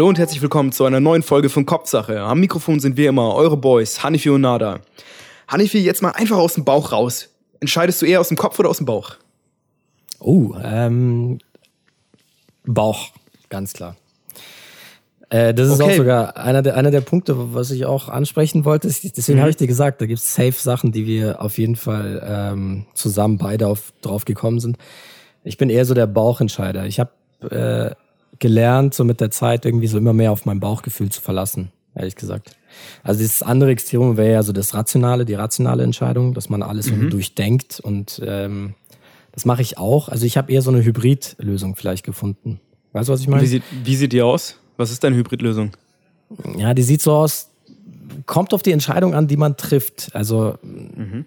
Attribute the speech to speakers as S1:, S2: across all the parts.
S1: Hallo und herzlich willkommen zu einer neuen Folge von Kopfsache. Am Mikrofon sind wie immer eure Boys, Hanifi und Nada. Hanifi, jetzt mal einfach aus dem Bauch raus. Entscheidest du eher aus dem Kopf oder aus dem Bauch?
S2: Oh, ähm, Bauch, ganz klar. Äh, das ist okay. auch sogar einer der, einer der Punkte, was ich auch ansprechen wollte. Deswegen mhm. habe ich dir gesagt, da gibt es safe Sachen, die wir auf jeden Fall ähm, zusammen beide auf, drauf gekommen sind. Ich bin eher so der Bauchentscheider. Ich habe äh, gelernt, so mit der Zeit irgendwie so immer mehr auf mein Bauchgefühl zu verlassen, ehrlich gesagt. Also das andere Extrem wäre ja so das Rationale, die rationale Entscheidung, dass man alles mhm. durchdenkt und ähm, das mache ich auch. Also ich habe eher so eine Hybridlösung vielleicht gefunden. Weißt du, was ich meine?
S1: Wie sieht, wie sieht die aus? Was ist deine Hybridlösung?
S2: Ja, die sieht so aus, kommt auf die Entscheidung an, die man trifft. Also, mhm.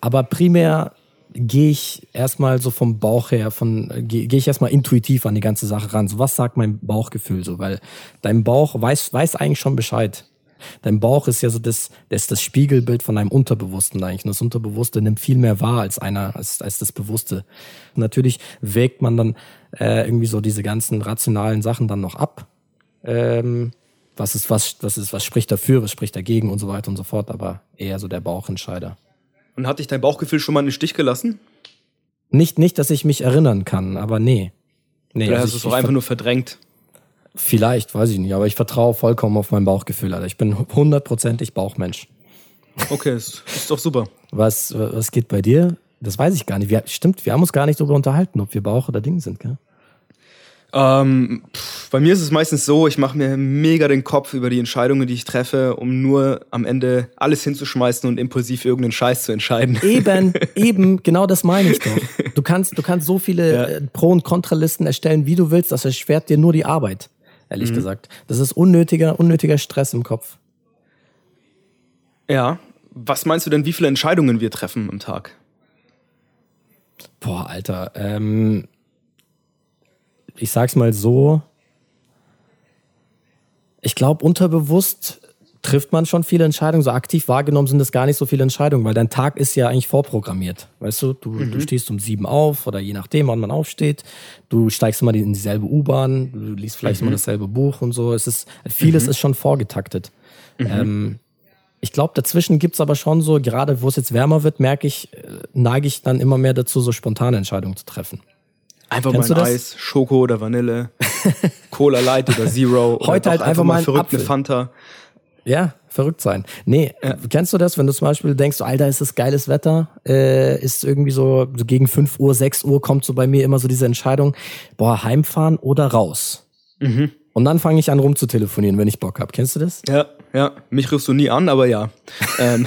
S2: aber primär gehe ich erstmal so vom Bauch her, von gehe geh ich erstmal intuitiv an die ganze Sache ran. So was sagt mein Bauchgefühl so, weil dein Bauch weiß weiß eigentlich schon Bescheid. Dein Bauch ist ja so das, das, das Spiegelbild von deinem Unterbewussten eigentlich. Und das Unterbewusste nimmt viel mehr wahr als einer, als, als das Bewusste. Natürlich wägt man dann äh, irgendwie so diese ganzen rationalen Sachen dann noch ab. Ähm, was ist, was, was ist, was spricht dafür, was spricht dagegen und so weiter und so fort, aber eher so der Bauchentscheider.
S1: Und hat dich dein Bauchgefühl schon mal in den Stich gelassen?
S2: Nicht, nicht, dass ich mich erinnern kann, aber nee.
S1: nee Oder also hast du es auch einfach nur verdrängt?
S2: Vielleicht, weiß ich nicht, aber ich vertraue vollkommen auf mein Bauchgefühl, Alter. Ich bin hundertprozentig Bauchmensch.
S1: Okay, ist, ist doch super.
S2: Was, was geht bei dir? Das weiß ich gar nicht. Wir, stimmt, wir haben uns gar nicht darüber unterhalten, ob wir Bauch oder Ding sind, gell?
S1: Ähm, pff, bei mir ist es meistens so, ich mache mir mega den Kopf über die Entscheidungen, die ich treffe, um nur am Ende alles hinzuschmeißen und impulsiv irgendeinen Scheiß zu entscheiden.
S2: Eben, eben, genau das meine ich doch. Du kannst, du kannst so viele ja. Äh, Pro- und Kontralisten erstellen, wie du willst, das erschwert dir nur die Arbeit, ehrlich mhm. gesagt. Das ist unnötiger, unnötiger Stress im Kopf.
S1: Ja. Was meinst du denn, wie viele Entscheidungen wir treffen am Tag?
S2: Boah, Alter, ähm, ich sag's mal so, ich glaube, unterbewusst trifft man schon viele Entscheidungen. So aktiv wahrgenommen sind es gar nicht so viele Entscheidungen, weil dein Tag ist ja eigentlich vorprogrammiert. Weißt du, du, mhm. du stehst um sieben auf oder je nachdem, wann man aufsteht. Du steigst immer in dieselbe U-Bahn, du liest vielleicht mhm. immer dasselbe Buch und so. Es ist, vieles mhm. ist schon vorgetaktet. Mhm. Ähm, ich glaube, dazwischen gibt's aber schon so, gerade wo es jetzt wärmer wird, merke ich, äh, neige ich dann immer mehr dazu, so spontane Entscheidungen zu treffen.
S1: Einfach Kennst mal ein Eis, Schoko oder Vanille, Cola Light oder Zero.
S2: Heute halt einfach mal
S1: verrückte Fanta.
S2: Ja, verrückt sein. Nee, ja. kennst du das, wenn du zum Beispiel denkst, Alter, ist das geiles Wetter, äh, ist irgendwie so, so gegen 5 Uhr, 6 Uhr kommt so bei mir immer so diese Entscheidung, boah, heimfahren oder raus. Mhm. Und dann fange ich an rumzutelefonieren, wenn ich Bock hab. Kennst du das?
S1: Ja, ja. Mich rufst du nie an, aber ja. ähm.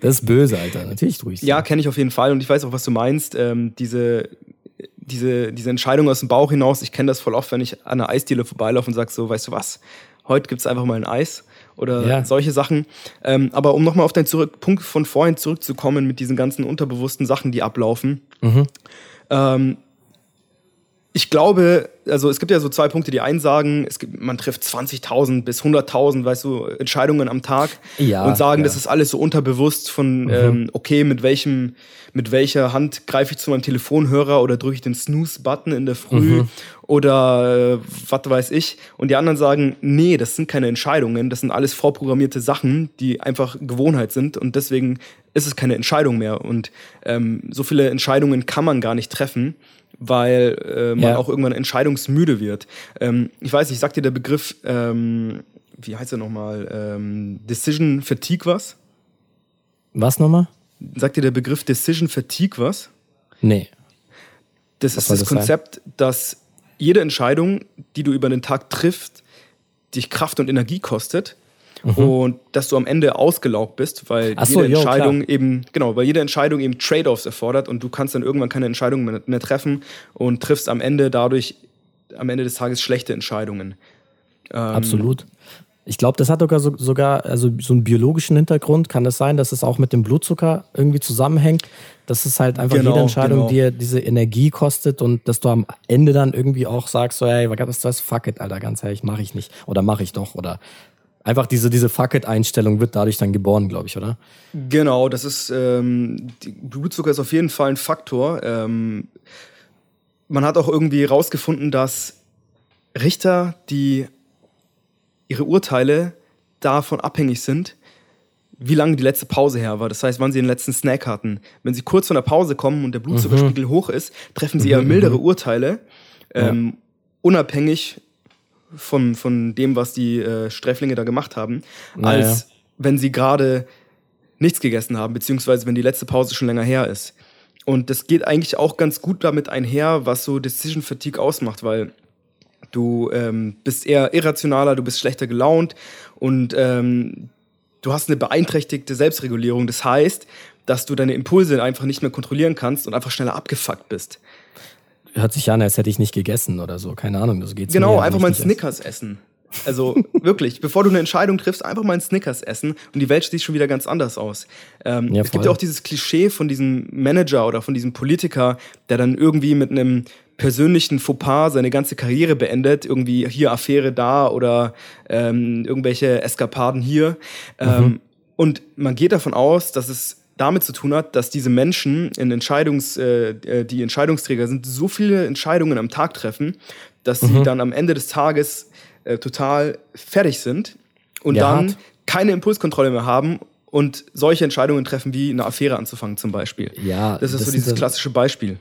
S2: Das ist böse, Alter. Natürlich tue ich
S1: Ja, kenne ich auf jeden Fall und ich weiß auch, was du meinst. Ähm, diese, diese, diese Entscheidung aus dem Bauch hinaus, ich kenne das voll oft, wenn ich an einer Eisdiele vorbeilaufe und sage so, weißt du was, heute gibt es einfach mal ein Eis oder ja. solche Sachen. Ähm, aber um nochmal auf deinen zurück, Punkt von vorhin zurückzukommen mit diesen ganzen unterbewussten Sachen, die ablaufen. Mhm. Ähm, ich glaube, also es gibt ja so zwei Punkte. Die einen sagen, es gibt, man trifft 20.000 bis 100.000, weißt du, Entscheidungen am Tag ja, und sagen, ja. das ist alles so unterbewusst von, mhm. ähm, okay, mit welchem, mit welcher Hand greife ich zu meinem Telefonhörer oder drücke ich den Snooze-Button in der Früh mhm. Oder äh, was weiß ich. Und die anderen sagen, nee, das sind keine Entscheidungen, das sind alles vorprogrammierte Sachen, die einfach Gewohnheit sind und deswegen ist es keine Entscheidung mehr. Und ähm, so viele Entscheidungen kann man gar nicht treffen weil äh, man ja. auch irgendwann entscheidungsmüde wird. Ähm, ich weiß nicht, sagt dir der Begriff, ähm, wie heißt er nochmal, ähm, Decision Fatigue was?
S2: Was nochmal?
S1: Sagt dir der Begriff Decision Fatigue was?
S2: Nee.
S1: Das was ist das, das Konzept, sein? dass jede Entscheidung, die du über den Tag triffst, dich Kraft und Energie kostet mhm. und dass du am Ende ausgelaugt bist, weil so, jede Entscheidung jo, eben, genau, weil jede Entscheidung eben Trade-offs erfordert und du kannst dann irgendwann keine Entscheidung mehr, mehr treffen und triffst am Ende dadurch am Ende des Tages schlechte Entscheidungen.
S2: Ähm, Absolut. Ich glaube, das hat sogar, sogar also so einen biologischen Hintergrund. Kann das sein, dass es auch mit dem Blutzucker irgendwie zusammenhängt? Das ist halt einfach genau, jede Entscheidung, genau. die dir diese Energie kostet und dass du am Ende dann irgendwie auch sagst, so, hey, was ist das? Fuck it, Alter, ganz ehrlich, mache ich nicht. Oder mache ich doch. Oder einfach diese, diese Fuck-it-Einstellung wird dadurch dann geboren, glaube ich, oder?
S1: Genau, das ist, ähm, Blutzucker ist auf jeden Fall ein Faktor. Ähm, man hat auch irgendwie rausgefunden, dass Richter, die ihre Urteile davon abhängig sind, wie lange die letzte Pause her war. Das heißt, wann sie den letzten Snack hatten. Wenn sie kurz von der Pause kommen und der Blutzuckerspiegel mhm. hoch ist, treffen sie eher mhm, mildere mhm. Urteile, ähm, ja. unabhängig von, von dem, was die äh, Sträflinge da gemacht haben, naja. als wenn sie gerade nichts gegessen haben, beziehungsweise wenn die letzte Pause schon länger her ist. Und das geht eigentlich auch ganz gut damit einher, was so Decision Fatigue ausmacht, weil du ähm, bist eher irrationaler, du bist schlechter gelaunt und ähm, du hast eine beeinträchtigte Selbstregulierung. Das heißt, dass du deine Impulse einfach nicht mehr kontrollieren kannst und einfach schneller abgefuckt bist.
S2: Hört sich an, als hätte ich nicht gegessen oder so. Keine Ahnung, das geht
S1: Genau, einfach mal einen Snickers essen. Also wirklich, bevor du eine Entscheidung triffst, einfach mal einen Snickers essen und die Welt sieht schon wieder ganz anders aus. Ähm, ja, es gibt ja auch dieses Klischee von diesem Manager oder von diesem Politiker, der dann irgendwie mit einem persönlichen Fauxpas seine ganze Karriere beendet, irgendwie hier Affäre da oder ähm, irgendwelche Eskapaden hier. Ähm, mhm. Und man geht davon aus, dass es damit zu tun hat, dass diese Menschen in Entscheidungs, äh, äh die Entscheidungsträger sind, so viele Entscheidungen am Tag treffen, dass mhm. sie dann am Ende des Tages äh, total fertig sind und ja, dann hart. keine Impulskontrolle mehr haben und solche Entscheidungen treffen, wie eine Affäre anzufangen zum Beispiel. Ja, das ist das so dieses klassische Beispiel.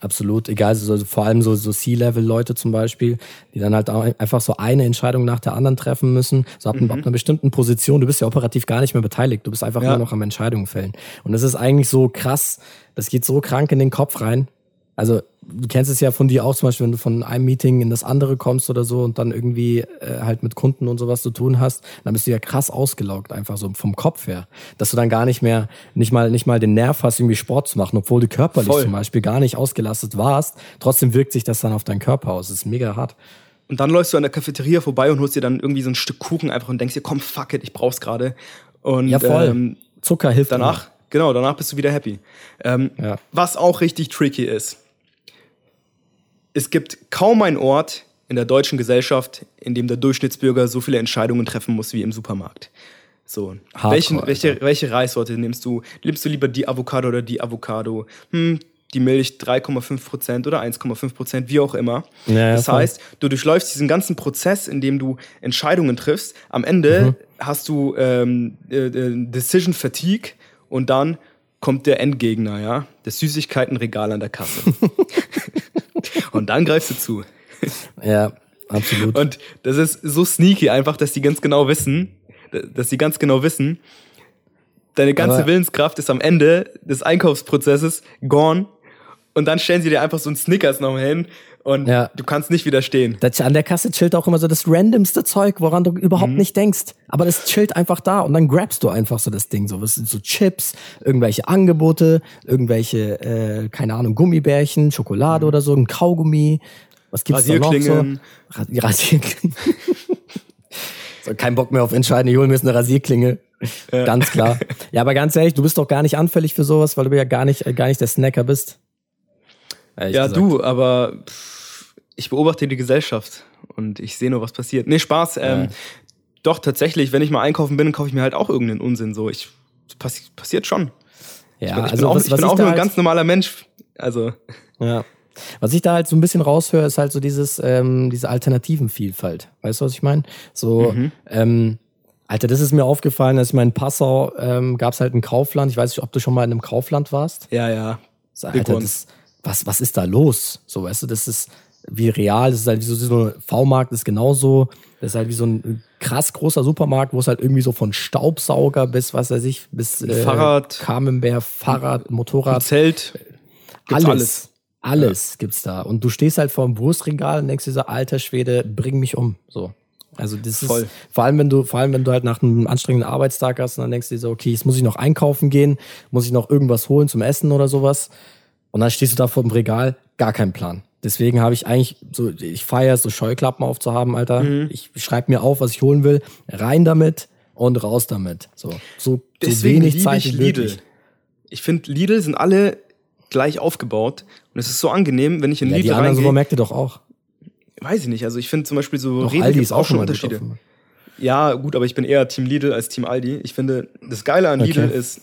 S2: Absolut, egal, so, vor allem so, so C-Level-Leute zum Beispiel, die dann halt auch einfach so eine Entscheidung nach der anderen treffen müssen, so ab, mhm. ab einer bestimmten Position, du bist ja operativ gar nicht mehr beteiligt, du bist einfach ja. nur noch am Entscheidungen fällen. Und das ist eigentlich so krass, das geht so krank in den Kopf rein, also du kennst es ja von dir auch zum Beispiel, wenn du von einem Meeting in das andere kommst oder so und dann irgendwie äh, halt mit Kunden und sowas zu tun hast, dann bist du ja krass ausgelaugt, einfach so vom Kopf her. Dass du dann gar nicht mehr, nicht mal, nicht mal den Nerv hast, irgendwie Sport zu machen, obwohl du körperlich Voll. zum Beispiel gar nicht ausgelastet warst. Trotzdem wirkt sich das dann auf deinen Körper aus. Das ist mega hart.
S1: Und dann läufst du an der Cafeteria vorbei und holst dir dann irgendwie so ein Stück Kuchen einfach und denkst dir, komm, fuck it, ich brauch's gerade. Und
S2: ja, voll. Ähm, Zucker hilft
S1: danach. Immer. Genau, danach bist du wieder happy. Ähm, ja. Was auch richtig tricky ist es gibt kaum einen Ort in der deutschen Gesellschaft, in dem der Durchschnittsbürger so viele Entscheidungen treffen muss wie im Supermarkt. So, Hardcore, welchen, welche, welche Reissorte nimmst du? Nimmst du lieber die Avocado oder die Avocado? Hm, die Milch 3,5% oder 1,5%, wie auch immer. Ja, das voll. heißt, du durchläufst diesen ganzen Prozess, in dem du Entscheidungen triffst. Am Ende mhm. hast du ähm, äh, äh Decision Fatigue und dann kommt der Endgegner, ja, das Süßigkeitenregal an der Kasse. Und dann greifst du zu.
S2: Ja, absolut.
S1: Und das ist so sneaky einfach, dass die ganz genau wissen, dass die ganz genau wissen, deine ganze Aber Willenskraft ist am Ende des Einkaufsprozesses gone. Und dann stellen sie dir einfach so einen Snickers nochmal hin und ja. du kannst nicht widerstehen.
S2: Das, an der Kasse chillt auch immer so das randomste Zeug, woran du überhaupt mhm. nicht denkst. Aber das chillt einfach da und dann grabst du einfach so das Ding. So, was sind so Chips, irgendwelche Angebote, irgendwelche, äh, keine Ahnung, Gummibärchen, Schokolade mhm. oder so, ein Kaugummi. Was gibt's da noch so? Rasierklingen. so, kein Bock mehr auf Entscheiden, ich hol mir jetzt eine Rasierklinge. Ja. Ganz klar. Ja, aber ganz ehrlich, du bist doch gar nicht anfällig für sowas, weil du ja gar nicht, gar nicht der Snacker bist.
S1: Ja, gesagt. du, aber pff, ich beobachte die Gesellschaft und ich sehe nur, was passiert. Nee, Spaß. Ähm, ja. Doch, tatsächlich, wenn ich mal einkaufen bin, kaufe ich mir halt auch irgendeinen Unsinn. So, ich, passi passiert schon. Ja, ich bin, ich also bin auch, was, ich bin auch nur ein halt ganz normaler Mensch. Also.
S2: Ja. Was ich da halt so ein bisschen raushöre, ist halt so dieses, ähm, diese Alternativenvielfalt. Weißt du, was ich meine? So, mhm. ähm, Alter, das ist mir aufgefallen, dass ich mal in Passau ähm, gab es halt ein Kaufland. Ich weiß nicht, ob du schon mal in einem Kaufland warst.
S1: Ja, ja.
S2: Alter, das, was, was ist da los? So, weißt du, das ist, wie real. Das ist halt wie so, so ein V-Markt ist genauso. Das ist halt wie so ein krass großer Supermarkt, wo es halt irgendwie so von Staubsauger bis, was weiß ich, bis
S1: äh, Fahrrad,
S2: Camembert, Fahrrad, Motorrad.
S1: Zelt.
S2: Alles. Alles, alles ja. gibt's da. Und du stehst halt vor dem Wurstregal und denkst dir so, alter Schwede, bring mich um. So. Also das Voll. ist vor allem, wenn du, vor allem wenn du halt nach einem anstrengenden Arbeitstag hast und dann denkst du dir so, okay, jetzt muss ich noch einkaufen gehen, muss ich noch irgendwas holen zum Essen oder sowas. Und dann stehst du da vor dem Regal, gar keinen Plan. Deswegen habe ich eigentlich so, ich feiere so Scheuklappen aufzuhaben, Alter. Mhm. Ich schreibe mir auf, was ich holen will, rein damit und raus damit. So, so,
S1: so wenig Zeit ich Lidl. Ich finde, Lidl sind alle gleich aufgebaut und es ist so angenehm, wenn ich in ja, Lidl
S2: die anderen Supermärkte doch auch.
S1: Weiß ich nicht. Also ich finde zum Beispiel so Rewe Aldi ist auch schon Unterschiede. Ja, gut, aber ich bin eher Team Lidl als Team Aldi. Ich finde, das Geile an Lidl okay. ist,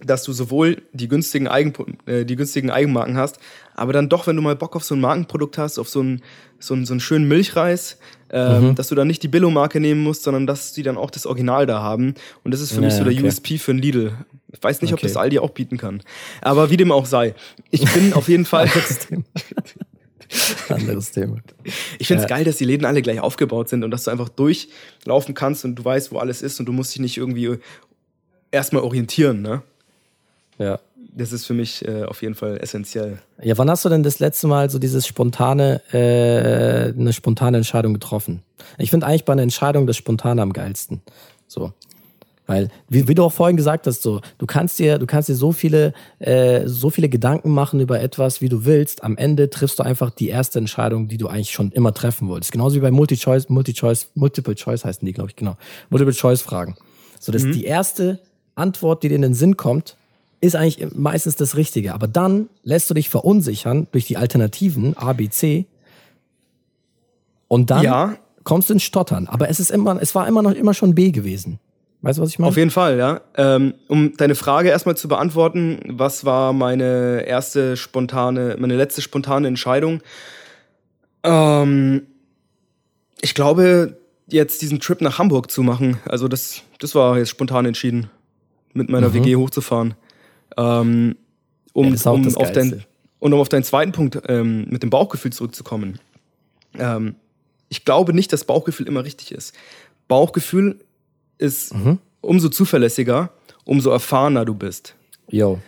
S1: dass du sowohl die günstigen, Eigen, äh, die günstigen Eigenmarken hast, aber dann doch, wenn du mal Bock auf so ein Markenprodukt hast, auf so einen, so einen, so einen schönen Milchreis, äh, mhm. dass du dann nicht die Billo-Marke nehmen musst, sondern dass die dann auch das Original da haben. Und das ist für ja, mich so der okay. USP für ein Lidl. Ich weiß nicht, okay. ob das Aldi auch bieten kann. Aber wie dem auch sei. Ich bin auf jeden Fall.
S2: Anderes Thema.
S1: Ich finde es ja. geil, dass die Läden alle gleich aufgebaut sind und dass du einfach durchlaufen kannst und du weißt, wo alles ist und du musst dich nicht irgendwie erstmal orientieren, ne?
S2: Ja.
S1: Das ist für mich äh, auf jeden Fall essentiell.
S2: Ja, wann hast du denn das letzte Mal so dieses spontane, äh, eine spontane Entscheidung getroffen? Ich finde eigentlich bei einer Entscheidung das Spontane am geilsten. So. Weil, wie, wie, du auch vorhin gesagt hast, so, du kannst dir, du kannst dir so viele, äh, so viele Gedanken machen über etwas, wie du willst. Am Ende triffst du einfach die erste Entscheidung, die du eigentlich schon immer treffen wolltest. Genauso wie bei Multi-Choice, Multi-Choice, Multiple Choice heißen die, glaube ich, genau. Multiple-Choice-Fragen. So, das mhm. ist die erste Antwort, die dir in den Sinn kommt, ist eigentlich meistens das Richtige. Aber dann lässt du dich verunsichern durch die Alternativen A, B, C. Und dann ja. kommst du ins Stottern. Aber es ist immer, es war immer noch immer schon B gewesen. Weißt du, was ich meine?
S1: Auf jeden Fall, ja. Ähm, um deine Frage erstmal zu beantworten, was war meine erste spontane, meine letzte spontane Entscheidung? Ähm, ich glaube, jetzt diesen Trip nach Hamburg zu machen. Also das, das war jetzt spontan entschieden, mit meiner mhm. WG hochzufahren. Ähm, um, ja, um auf dein, und um auf deinen zweiten Punkt ähm, mit dem Bauchgefühl zurückzukommen. Ähm, ich glaube nicht, dass Bauchgefühl immer richtig ist. Bauchgefühl ist mhm. umso zuverlässiger, umso erfahrener du bist.
S2: Jo.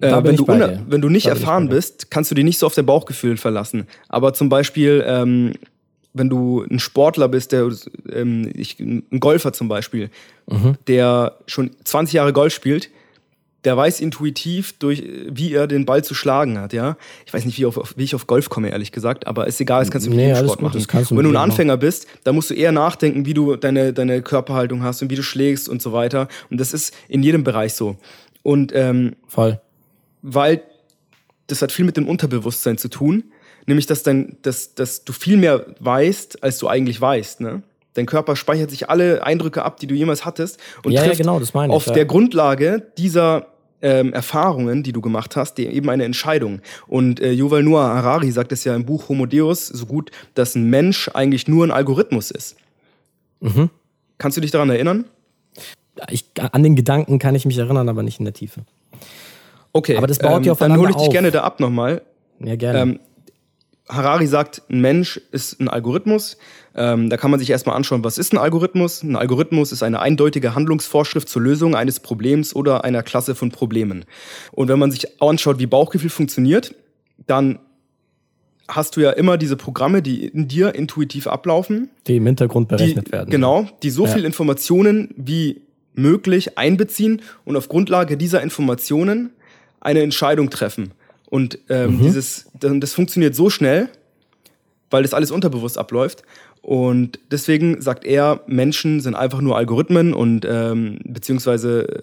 S1: Äh, wenn, du wenn, du nicht da erfahren bist, kannst du dich nicht so auf dein Bauchgefühl verlassen. Aber zum Beispiel, ähm, wenn du ein Sportler bist, der ähm, ich, ein Golfer zum Beispiel, mhm. der schon 20 Jahre Golf spielt, der weiß intuitiv, durch, wie er den Ball zu schlagen hat, ja. Ich weiß nicht, wie, auf, wie ich auf Golf komme, ehrlich gesagt, aber ist egal, das kannst du mit nee, jedem Sport gut, machen. Wenn du ein Anfänger bist, dann musst du eher nachdenken, wie du deine, deine Körperhaltung hast und wie du schlägst und so weiter. Und das ist in jedem Bereich so. Und ähm,
S2: Voll.
S1: Weil das hat viel mit dem Unterbewusstsein zu tun, nämlich dass, dein, dass, dass du viel mehr weißt, als du eigentlich weißt, ne? Dein Körper speichert sich alle Eindrücke ab, die du jemals hattest und
S2: ja,
S1: trifft
S2: ja, genau, das meine
S1: ich, auf ja. der Grundlage dieser ähm, Erfahrungen, die du gemacht hast, die, eben eine Entscheidung. Und äh, Yuval Noah Harari sagt es ja im Buch Homo Deus so gut, dass ein Mensch eigentlich nur ein Algorithmus ist. Mhm. Kannst du dich daran erinnern?
S2: Ich, an den Gedanken kann ich mich erinnern, aber nicht in der Tiefe.
S1: Okay,
S2: aber das baut ähm, ja
S1: aufeinander Dann hole ich dich auf. gerne da ab nochmal.
S2: Ja, gerne.
S1: Ähm, Harari sagt, ein Mensch ist ein Algorithmus. Ähm, da kann man sich erstmal anschauen, was ist ein Algorithmus? Ein Algorithmus ist eine eindeutige Handlungsvorschrift zur Lösung eines Problems oder einer Klasse von Problemen. Und wenn man sich anschaut, wie Bauchgefühl funktioniert, dann hast du ja immer diese Programme, die in dir intuitiv ablaufen.
S2: Die im Hintergrund berechnet
S1: die,
S2: werden.
S1: Genau, die so ja. viel Informationen wie möglich einbeziehen und auf Grundlage dieser Informationen eine Entscheidung treffen. Und ähm, mhm. dieses, das funktioniert so schnell, weil das alles unterbewusst abläuft. Und deswegen sagt er, Menschen sind einfach nur Algorithmen und ähm, beziehungsweise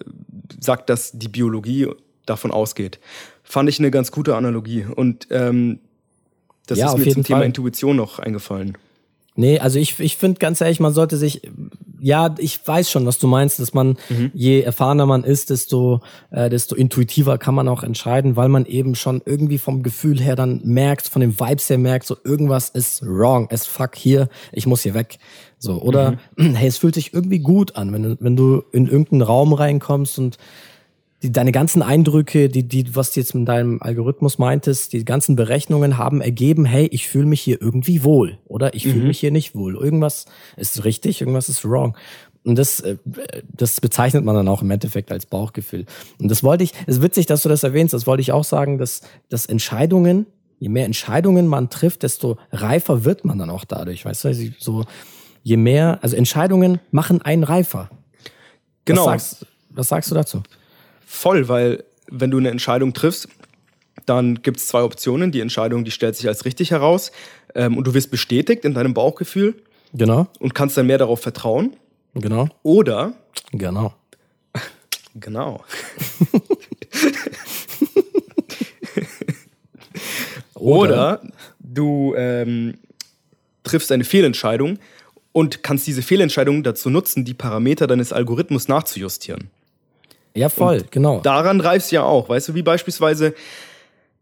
S1: sagt, dass die Biologie davon ausgeht. Fand ich eine ganz gute Analogie. Und ähm, das ja, ist mir zum Fall. Thema Intuition noch eingefallen.
S2: Nee, also ich, ich finde ganz ehrlich, man sollte sich, ja, ich weiß schon, was du meinst, dass man, mhm. je erfahrener man ist, desto, äh, desto intuitiver kann man auch entscheiden, weil man eben schon irgendwie vom Gefühl her dann merkt, von den Vibes her merkt, so irgendwas ist wrong, es fuck hier, ich muss hier weg. So, oder, mhm. hey, es fühlt sich irgendwie gut an, wenn wenn du in irgendeinen Raum reinkommst und die, deine ganzen Eindrücke, die, die, was du jetzt mit deinem Algorithmus meintest, die ganzen Berechnungen haben ergeben, hey, ich fühle mich hier irgendwie wohl oder ich fühle mhm. mich hier nicht wohl. Irgendwas ist richtig, irgendwas ist wrong. Und das, äh, das bezeichnet man dann auch im Endeffekt als Bauchgefühl. Und das wollte ich, es ist witzig, dass du das erwähnst, das wollte ich auch sagen, dass, dass Entscheidungen, je mehr Entscheidungen man trifft, desto reifer wird man dann auch dadurch. Weißt du, so, je mehr, also Entscheidungen machen einen reifer.
S1: Genau.
S2: Was sagst, was sagst du dazu?
S1: Voll, weil wenn du eine Entscheidung triffst, dann gibt es zwei Optionen. Die Entscheidung, die stellt sich als richtig heraus ähm, und du wirst bestätigt in deinem Bauchgefühl.
S2: Genau.
S1: Und kannst dann mehr darauf vertrauen.
S2: Genau.
S1: Oder.
S2: Genau.
S1: genau. Oder, du ähm, triffst eine Fehlentscheidung und kannst diese Fehlentscheidung dazu nutzen, die Parameter deines Algorithmus nachzujustieren.
S2: Ja, voll, und genau.
S1: Daran reifst du ja auch, weißt du, wie beispielsweise,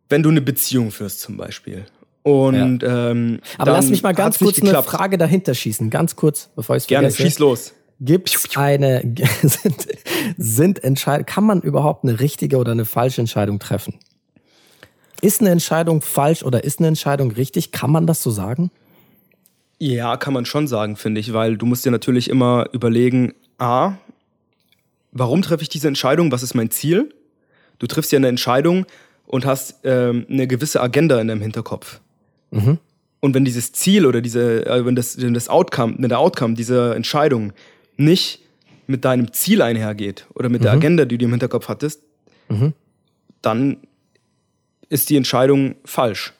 S1: wenn du eine Beziehung führst zum Beispiel. Und ja. ähm,
S2: aber lass mich mal ganz kurz eine Frage dahinter schießen, ganz kurz, bevor ich es
S1: Gerne, schieß los.
S2: Gibt es eine sind, sind Entscheidungen, kann man überhaupt eine richtige oder eine falsche Entscheidung treffen? Ist eine Entscheidung falsch oder ist eine Entscheidung richtig? Kann man das so sagen?
S1: Ja, kann man schon sagen, finde ich, weil du musst dir natürlich immer überlegen, a, warum treffe ich diese Entscheidung? Was ist mein Ziel? Du triffst ja eine Entscheidung und hast ähm, eine gewisse Agenda in deinem Hinterkopf. Mhm. Und wenn dieses Ziel oder diese, äh, wenn das, wenn das Outcome, wenn der Outcome dieser Entscheidung nicht mit deinem Ziel einhergeht oder mit mhm. der Agenda, die du im Hinterkopf hattest, mhm. dann ist die Entscheidung falsch.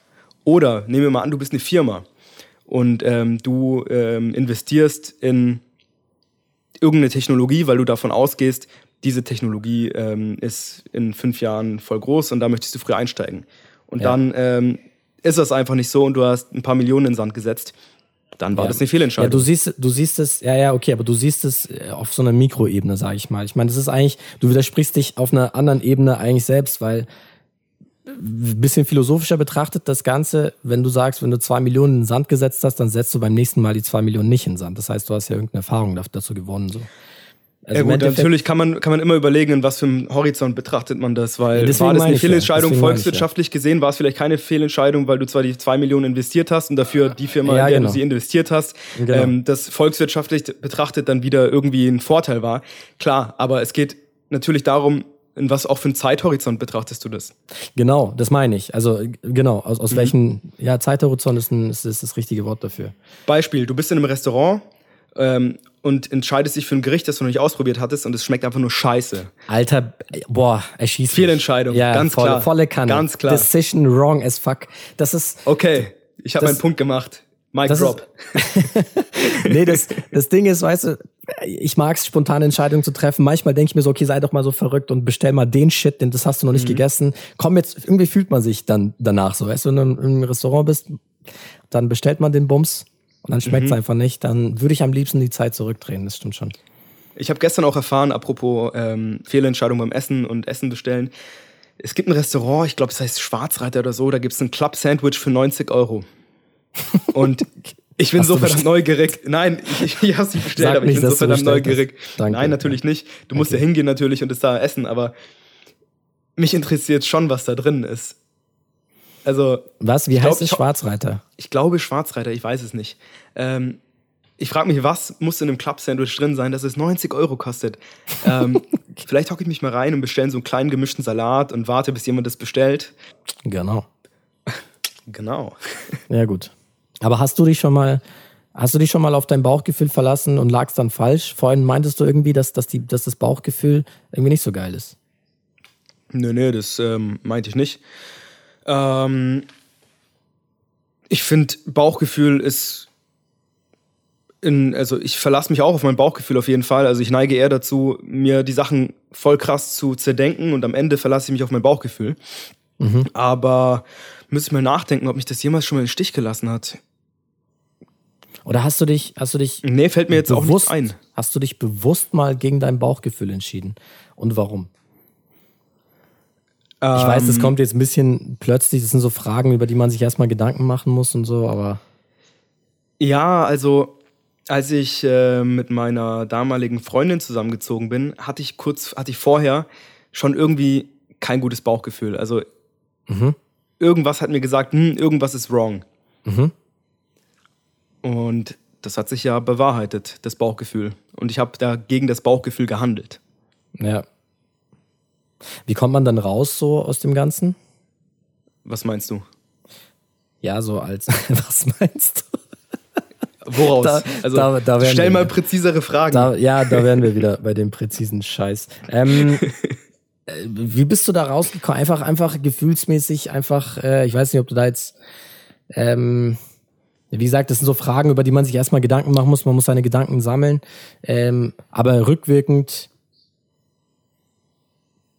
S1: Oder nehmen wir mal an, du bist eine Firma und ähm, du ähm, investierst in irgendeine Technologie, weil du davon ausgehst, diese Technologie ähm, ist in fünf Jahren voll groß und da möchtest du früh einsteigen. Und ja. dann ähm, ist das einfach nicht so und du hast ein paar Millionen in den Sand gesetzt. Dann war ja. das eine Fehlentscheidung.
S2: Ja, du siehst, du siehst es, ja, ja, okay, aber du siehst es äh, auf so einer Mikroebene, sage ich mal. Ich meine, das ist eigentlich, du widersprichst dich auf einer anderen Ebene eigentlich selbst, weil bisschen philosophischer betrachtet das Ganze, wenn du sagst, wenn du zwei Millionen in den Sand gesetzt hast, dann setzt du beim nächsten Mal die zwei Millionen nicht in den Sand. Das heißt, du hast ja irgendeine Erfahrung dazu gewonnen. So.
S1: Also ja gut, natürlich kann man, kann man immer überlegen, in was für einem Horizont betrachtet man das, weil ja, war das eine Fehlentscheidung, ja. volkswirtschaftlich ja. gesehen war es vielleicht keine Fehlentscheidung, weil du zwar die zwei Millionen investiert hast und dafür die Firma, in der genau. du sie investiert hast, genau. ähm, das volkswirtschaftlich betrachtet dann wieder irgendwie ein Vorteil war. Klar, aber es geht natürlich darum, in was auch für einen Zeithorizont betrachtest du das?
S2: Genau, das meine ich. Also genau, aus, aus mhm. welchem ja, Zeithorizont ist, ein, ist, ist das richtige Wort dafür.
S1: Beispiel, du bist in einem Restaurant ähm, und entscheidest dich für ein Gericht, das du noch nicht ausprobiert hattest und es schmeckt einfach nur scheiße.
S2: Alter, boah, er schießt.
S1: Fehlentscheidung, ja, ganz
S2: voll,
S1: klar.
S2: Volle Kanne.
S1: Ganz klar.
S2: Decision wrong as fuck. Das ist.
S1: Okay, ich habe meinen Punkt gemacht. Mic drop.
S2: nee, das, das Ding ist, weißt du, ich mag es, spontane Entscheidungen zu treffen. Manchmal denke ich mir so, okay, sei doch mal so verrückt und bestell mal den Shit, denn das hast du noch nicht mhm. gegessen. Komm jetzt, irgendwie fühlt man sich dann danach so, weißt du, wenn du im Restaurant bist, dann bestellt man den Bums und dann schmeckt es mhm. einfach nicht, dann würde ich am liebsten die Zeit zurückdrehen, das stimmt schon.
S1: Ich habe gestern auch erfahren, apropos ähm, Fehlentscheidung beim Essen und Essen bestellen. Es gibt ein Restaurant, ich glaube, es heißt Schwarzreiter oder so, da gibt es ein Club-Sandwich für 90 Euro. Und ich bin Hast so verdammt neugierig. Nein, ich, ich habe es nicht bestellt, Sag aber ich bin so verdammt neugierig. Nein, natürlich nicht. Du musst okay. ja hingehen natürlich und es da essen, aber mich interessiert schon, was da drin ist. Also.
S2: Was? Wie heißt glaub, es Schwarzreiter?
S1: Ich glaube Schwarzreiter, ich weiß es nicht. Ähm, ich frage mich, was muss in einem Club-Sandwich drin sein, dass es 90 Euro kostet? Ähm, vielleicht hocke ich mich mal rein und bestelle so einen kleinen gemischten Salat und warte, bis jemand das bestellt.
S2: Genau.
S1: genau.
S2: Ja, gut. Aber hast du dich schon mal, hast du dich schon mal auf dein Bauchgefühl verlassen und lagst dann falsch? Vorhin meintest du irgendwie, dass, dass, die, dass das Bauchgefühl irgendwie nicht so geil ist.
S1: Nö, nö, das ähm, meinte ich nicht. Ähm, ich finde, Bauchgefühl ist. In, also ich verlasse mich auch auf mein Bauchgefühl auf jeden Fall. Also ich neige eher dazu, mir die Sachen voll krass zu zerdenken und am Ende verlasse ich mich auf mein Bauchgefühl. Mhm. Aber müsste ich mal nachdenken, ob mich das jemals schon mal im Stich gelassen hat.
S2: Oder hast du dich, hast du dich.
S1: Nee, fällt mir jetzt bewusst, auch nicht ein.
S2: Hast du dich bewusst mal gegen dein Bauchgefühl entschieden? Und warum? Ähm, ich weiß, das ähm. kommt jetzt ein bisschen plötzlich, das sind so Fragen, über die man sich erstmal Gedanken machen muss und so, aber.
S1: Ja, also als ich äh, mit meiner damaligen Freundin zusammengezogen bin, hatte ich kurz, hatte ich vorher schon irgendwie kein gutes Bauchgefühl. Also mhm. Irgendwas hat mir gesagt, hm, irgendwas ist wrong. Mhm. Und das hat sich ja bewahrheitet, das Bauchgefühl. Und ich habe da gegen das Bauchgefühl gehandelt.
S2: Ja. Wie kommt man dann raus so aus dem Ganzen?
S1: Was meinst du?
S2: Ja, so als, was meinst du?
S1: Woraus? Da, also, da, da stell mal präzisere Fragen.
S2: Ja, da wären wir wieder bei dem präzisen Scheiß. Ähm, äh, wie bist du da rausgekommen? Einfach, einfach gefühlsmäßig, einfach, äh, ich weiß nicht, ob du da jetzt, ähm, wie gesagt, das sind so Fragen, über die man sich erstmal Gedanken machen muss. Man muss seine Gedanken sammeln. Ähm, aber rückwirkend,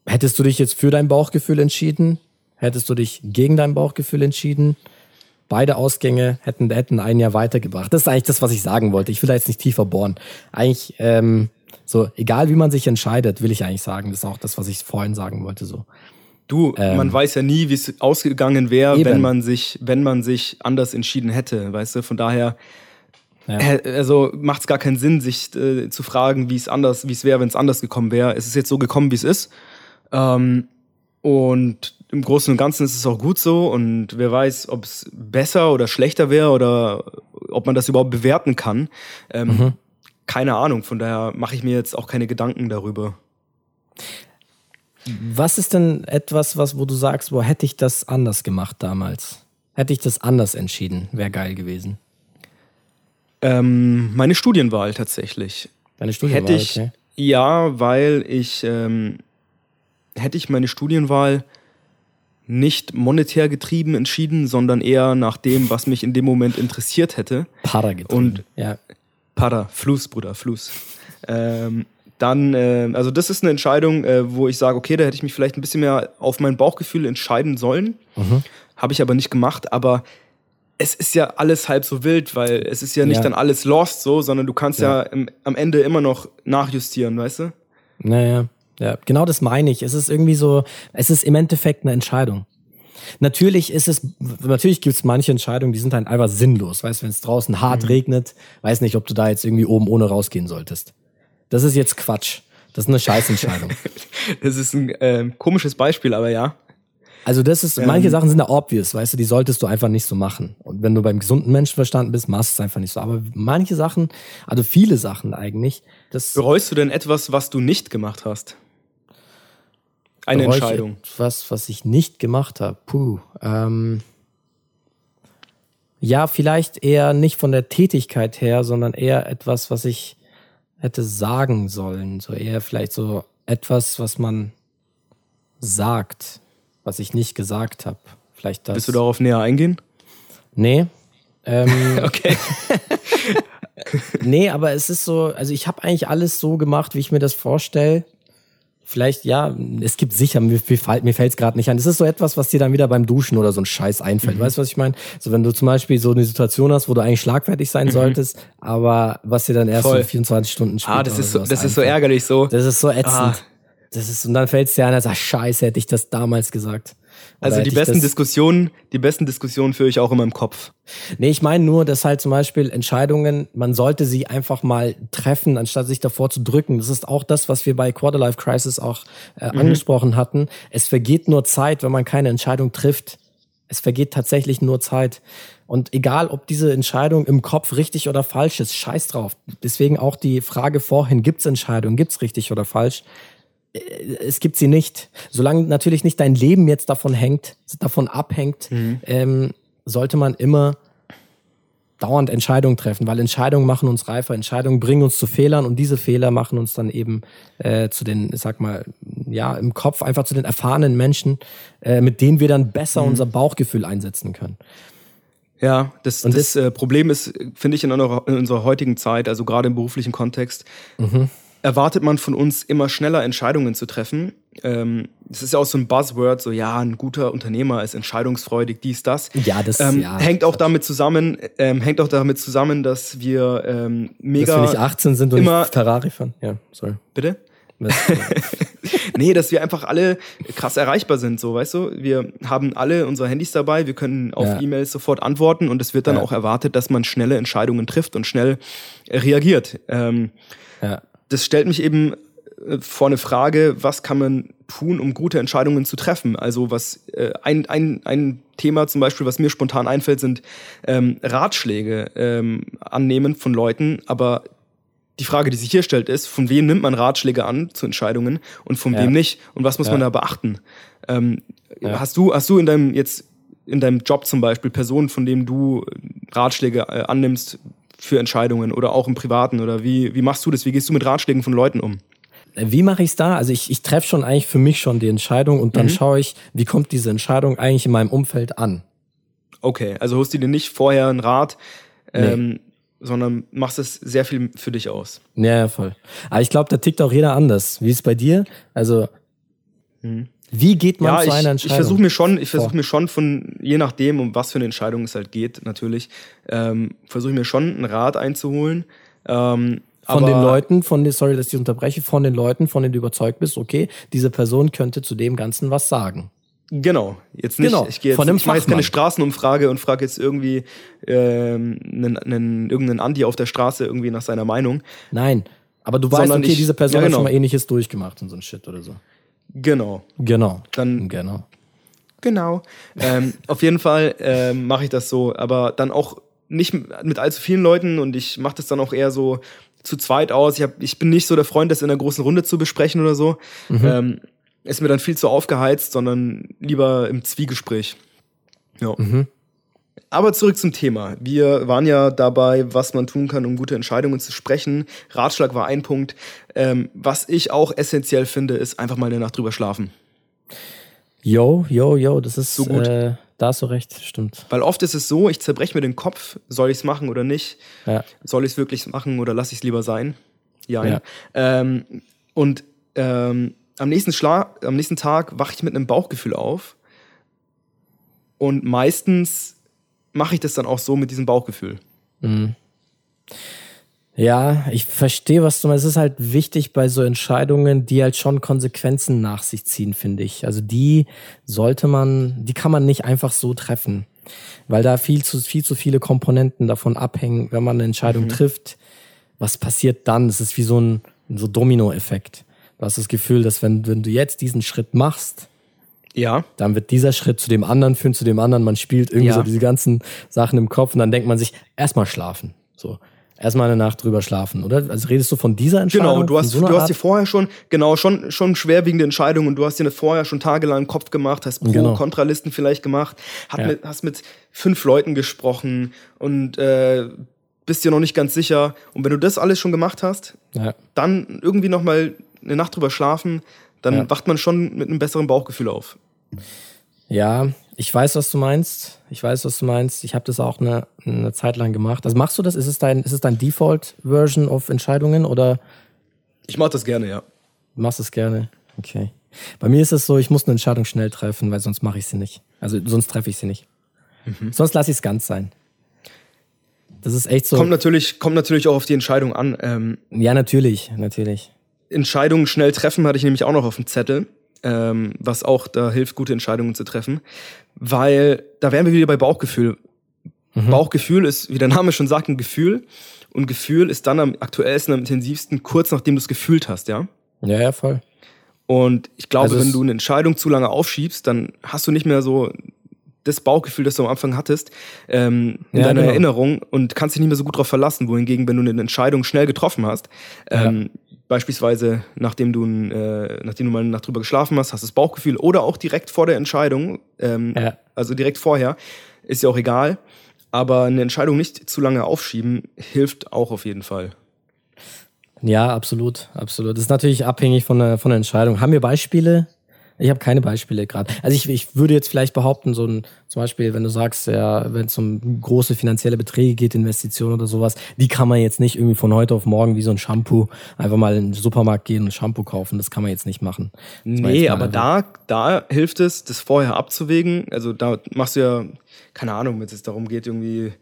S2: hättest du dich jetzt für dein Bauchgefühl entschieden? Hättest du dich gegen dein Bauchgefühl entschieden? Beide Ausgänge hätten, hätten ein Jahr weitergebracht. Das ist eigentlich das, was ich sagen wollte. Ich will da jetzt nicht tiefer bohren. Eigentlich, ähm, So, egal wie man sich entscheidet, will ich eigentlich sagen. Das ist auch das, was ich vorhin sagen wollte. So.
S1: Du, ähm, man weiß ja nie, wie es ausgegangen wäre, wenn man sich, wenn man sich anders entschieden hätte, weißt du? Von daher, ja. also macht es gar keinen Sinn, sich äh, zu fragen, wie es anders, wie es wäre, wenn es anders gekommen wäre. Es ist jetzt so gekommen, wie es ist. Ähm, und im Großen und Ganzen ist es auch gut so. Und wer weiß, ob es besser oder schlechter wäre oder ob man das überhaupt bewerten kann. Ähm, mhm. Keine Ahnung. Von daher mache ich mir jetzt auch keine Gedanken darüber.
S2: Was ist denn etwas, was, wo du sagst, wo hätte ich das anders gemacht damals? Hätte ich das anders entschieden, wäre geil gewesen.
S1: Ähm, meine Studienwahl tatsächlich.
S2: Deine Studienwahl,
S1: hätte ich,
S2: okay.
S1: Ja, weil ich ähm, hätte ich meine Studienwahl nicht monetär getrieben entschieden, sondern eher nach dem, was mich in dem Moment interessiert hätte.
S2: Para getrieben.
S1: Und ja. Para, Fluss, Bruder, Fluss. Ähm, dann, äh, also das ist eine Entscheidung, äh, wo ich sage, okay, da hätte ich mich vielleicht ein bisschen mehr auf mein Bauchgefühl entscheiden sollen. Mhm. Habe ich aber nicht gemacht. Aber es ist ja alles halb so wild, weil es ist ja nicht ja. dann alles lost so, sondern du kannst ja, ja im, am Ende immer noch nachjustieren, weißt du?
S2: Naja, ja, genau das meine ich. Es ist irgendwie so, es ist im Endeffekt eine Entscheidung. Natürlich ist es, natürlich gibt es manche Entscheidungen, die sind dann einfach sinnlos. Weißt, wenn es draußen hart mhm. regnet, weiß nicht, ob du da jetzt irgendwie oben ohne rausgehen solltest. Das ist jetzt Quatsch. Das ist eine Scheißentscheidung.
S1: das ist ein äh, komisches Beispiel, aber ja.
S2: Also das ist, ähm, manche Sachen sind da obvious, weißt du, die solltest du einfach nicht so machen. Und wenn du beim gesunden Menschenverstand bist, machst du es einfach nicht so. Aber manche Sachen, also viele Sachen eigentlich, das.
S1: Bereust du denn etwas, was du nicht gemacht hast? Eine Entscheidung.
S2: Was, was ich nicht gemacht habe. Puh. Ähm, ja, vielleicht eher nicht von der Tätigkeit her, sondern eher etwas, was ich hätte sagen sollen. So eher vielleicht so etwas, was man sagt was ich nicht gesagt habe. Vielleicht das.
S1: Willst du darauf näher eingehen?
S2: Nee.
S1: Ähm, okay.
S2: nee, aber es ist so, also ich habe eigentlich alles so gemacht, wie ich mir das vorstelle. Vielleicht, ja, es gibt sicher, mir, mir fällt es gerade nicht an. Es ist so etwas, was dir dann wieder beim Duschen oder so ein Scheiß einfällt. Mhm. Weißt du, was ich meine? So, wenn du zum Beispiel so eine Situation hast, wo du eigentlich schlagfertig sein mhm. solltest, aber was dir dann erst Voll. so 24 Stunden später.
S1: Ah, das ist so, das einfällt. ist so ärgerlich so.
S2: Das ist so ätzend. Ah. Das ist, und dann fällt es dir ein, als scheiße, hätte ich das damals gesagt.
S1: Also die besten Diskussionen, die besten Diskussionen führe ich auch immer im Kopf.
S2: Nee, ich meine nur, dass halt zum Beispiel Entscheidungen, man sollte sie einfach mal treffen, anstatt sich davor zu drücken. Das ist auch das, was wir bei Quarterlife Crisis auch äh, mhm. angesprochen hatten. Es vergeht nur Zeit, wenn man keine Entscheidung trifft. Es vergeht tatsächlich nur Zeit. Und egal, ob diese Entscheidung im Kopf richtig oder falsch ist, scheiß drauf. Deswegen auch die Frage vorhin, gibt's Entscheidungen, gibt's richtig oder falsch? Äh, es gibt sie nicht. Solange natürlich nicht dein Leben jetzt davon hängt, davon abhängt, mhm. ähm, sollte man immer dauernd Entscheidungen treffen, weil Entscheidungen machen uns reifer, Entscheidungen bringen uns zu Fehlern und diese Fehler machen uns dann eben äh, zu den, ich sag mal, ja, im Kopf einfach zu den erfahrenen Menschen, äh, mit denen wir dann besser mhm. unser Bauchgefühl einsetzen können.
S1: Ja, das, das, das äh, Problem ist, finde ich, in, in, unserer heutigen Zeit, also gerade im beruflichen Kontext, mhm erwartet man von uns immer schneller Entscheidungen zu treffen. Ähm, das ist ja auch so ein Buzzword, so ja, ein guter Unternehmer ist entscheidungsfreudig, dies, das.
S2: Ja, das
S1: ähm,
S2: ja,
S1: hängt auch damit zusammen, ähm, hängt auch damit zusammen, dass wir ähm, mega dass
S2: wir nicht 18 sind und immer nicht Ferrari fahren. Ja, sorry.
S1: Bitte? nee, dass wir einfach alle krass erreichbar sind, so, weißt du? Wir haben alle unsere Handys dabei, wir können auf ja. E-Mails sofort antworten und es wird dann ja. auch erwartet, dass man schnelle Entscheidungen trifft und schnell reagiert. Ähm, ja das stellt mich eben äh, vor eine Frage, was kann man tun, um gute Entscheidungen zu treffen? Also was äh, ein, ein, ein Thema zum Beispiel, was mir spontan einfällt, sind ähm, Ratschläge ähm, annehmen von Leuten, aber die Frage, die sich hier stellt, ist, von wem nimmt man Ratschläge an zu Entscheidungen und von ja. wem nicht? Und was muss ja. man da beachten? Ähm, ja. Hast du, hast du in deinem jetzt in deinem Job zum Beispiel Personen, von denen du Ratschläge äh, annimmst, für Entscheidungen oder auch im Privaten? Oder wie, wie machst du das? Wie gehst du mit Ratschlägen von Leuten um?
S2: Wie mache ich es da? Also ich, ich treffe schon eigentlich für mich schon die Entscheidung und dann mhm. schaue ich, wie kommt diese Entscheidung eigentlich in meinem Umfeld an.
S1: Okay, also holst du dir nicht vorher einen Rat, ähm, nee. sondern machst es sehr viel für dich aus.
S2: Ja, voll. Aber ich glaube, da tickt auch jeder anders. Wie ist es bei dir? Also mhm. Wie geht man ja, zu einer Entscheidung?
S1: Ich versuche mir schon, ich versuche mir schon von, je nachdem, um was für eine Entscheidung es halt geht, natürlich, ähm, versuche ich mir schon einen Rat einzuholen. Ähm,
S2: Von den Leuten, von den, sorry, dass ich unterbreche, von den Leuten, von denen du überzeugt bist, okay, diese Person könnte zu dem Ganzen was sagen.
S1: Genau, jetzt nicht. Genau, ich gehe jetzt, von ich mache jetzt keine Straßenumfrage und frage jetzt irgendwie ähm, einen, einen, irgendeinen Andi auf der Straße irgendwie nach seiner Meinung.
S2: Nein, aber du weißt, okay, ich, diese Person ja, genau. hat schon mal ähnliches durchgemacht und so ein Shit oder so.
S1: Genau.
S2: Genau.
S1: Dann genau. Genau. ähm, auf jeden Fall ähm, mache ich das so, aber dann auch nicht mit allzu vielen Leuten und ich mache das dann auch eher so zu zweit aus. Ich, hab, ich bin nicht so der Freund, das in einer großen Runde zu besprechen oder so. Mhm. Ähm, ist mir dann viel zu aufgeheizt, sondern lieber im Zwiegespräch. Ja. Mhm. Aber zurück zum Thema. Wir waren ja dabei, was man tun kann, um gute Entscheidungen zu sprechen. Ratschlag war ein Punkt. Ähm, was ich auch essentiell finde, ist einfach mal eine Nacht drüber schlafen.
S2: Yo, yo, yo, das ist so gut. Äh, da hast du recht, stimmt.
S1: Weil oft ist es so, ich zerbreche mir den Kopf, soll ich es machen oder nicht? Ja. Soll ich es wirklich machen oder lasse ich es lieber sein? Ja. ja. Ähm, und ähm, am, nächsten Schlag, am nächsten Tag wache ich mit einem Bauchgefühl auf. Und meistens mache ich das dann auch so mit diesem Bauchgefühl. Mhm.
S2: Ja, ich verstehe, was du meinst. Es ist halt wichtig bei so Entscheidungen, die halt schon Konsequenzen nach sich ziehen, finde ich. Also die sollte man, die kann man nicht einfach so treffen, weil da viel zu, viel zu viele Komponenten davon abhängen, wenn man eine Entscheidung mhm. trifft. Was passiert dann? Es ist wie so ein so Domino-Effekt. Du hast das Gefühl, dass wenn, wenn du jetzt diesen Schritt machst,
S1: ja.
S2: Dann wird dieser Schritt zu dem anderen führen, zu dem anderen. Man spielt irgendwie ja. so diese ganzen Sachen im Kopf und dann denkt man sich, erstmal schlafen. So. Erstmal eine Nacht drüber schlafen, oder? Also redest du von dieser Entscheidung?
S1: Genau, du hast, so du hast dir vorher schon, genau, schon, schon schwerwiegende Entscheidungen und du hast dir vorher schon tagelang im Kopf gemacht, hast Pro-Kontralisten genau. vielleicht gemacht, ja. mit, hast mit fünf Leuten gesprochen und äh, bist dir noch nicht ganz sicher. Und wenn du das alles schon gemacht hast, ja. dann irgendwie nochmal eine Nacht drüber schlafen, dann ja. wacht man schon mit einem besseren Bauchgefühl auf.
S2: Ja, ich weiß, was du meinst. Ich weiß, was du meinst. Ich habe das auch eine, eine Zeit lang gemacht. Also machst du das? Ist es dein, ist es dein Default-Version of Entscheidungen oder?
S1: Ich mache das gerne, ja.
S2: Du machst es gerne. Okay. Bei mir ist es so, ich muss eine Entscheidung schnell treffen, weil sonst mache ich sie nicht. Also sonst treffe ich sie nicht. Mhm. Sonst lasse ich es ganz sein. Das ist echt so.
S1: Kommt natürlich, kommt natürlich auch auf die Entscheidung an. Ähm,
S2: ja, natürlich, natürlich.
S1: Entscheidungen schnell treffen hatte ich nämlich auch noch auf dem Zettel ähm, was auch da hilft, gute Entscheidungen zu treffen. Weil da wären wir wieder bei Bauchgefühl. Mhm. Bauchgefühl ist, wie der Name schon sagt, ein Gefühl. Und Gefühl ist dann am aktuellsten, am intensivsten, kurz nachdem du es gefühlt hast, ja?
S2: Ja, ja, voll.
S1: Und ich glaube, also wenn du eine Entscheidung zu lange aufschiebst, dann hast du nicht mehr so das Bauchgefühl, das du am Anfang hattest, ähm, in ja, deiner genau. Erinnerung und kannst dich nicht mehr so gut darauf verlassen. Wohingegen, wenn du eine Entscheidung schnell getroffen hast, ähm, ja beispielsweise nachdem du, äh, nachdem du mal eine Nacht drüber geschlafen hast, hast du das Bauchgefühl oder auch direkt vor der Entscheidung, ähm, ja. also direkt vorher, ist ja auch egal. Aber eine Entscheidung nicht zu lange aufschieben hilft auch auf jeden Fall.
S2: Ja, absolut, absolut. Das ist natürlich abhängig von der, von der Entscheidung. Haben wir Beispiele, ich habe keine Beispiele gerade. Also ich, ich würde jetzt vielleicht behaupten, so ein, zum Beispiel, wenn du sagst, ja, wenn es um große finanzielle Beträge geht, Investitionen oder sowas, die kann man jetzt nicht irgendwie von heute auf morgen wie so ein Shampoo einfach mal in den Supermarkt gehen und Shampoo kaufen. Das kann man jetzt nicht machen.
S1: Nee, aber da, da hilft es, das vorher abzuwägen. Also da machst du ja, keine Ahnung, wenn es darum geht, irgendwie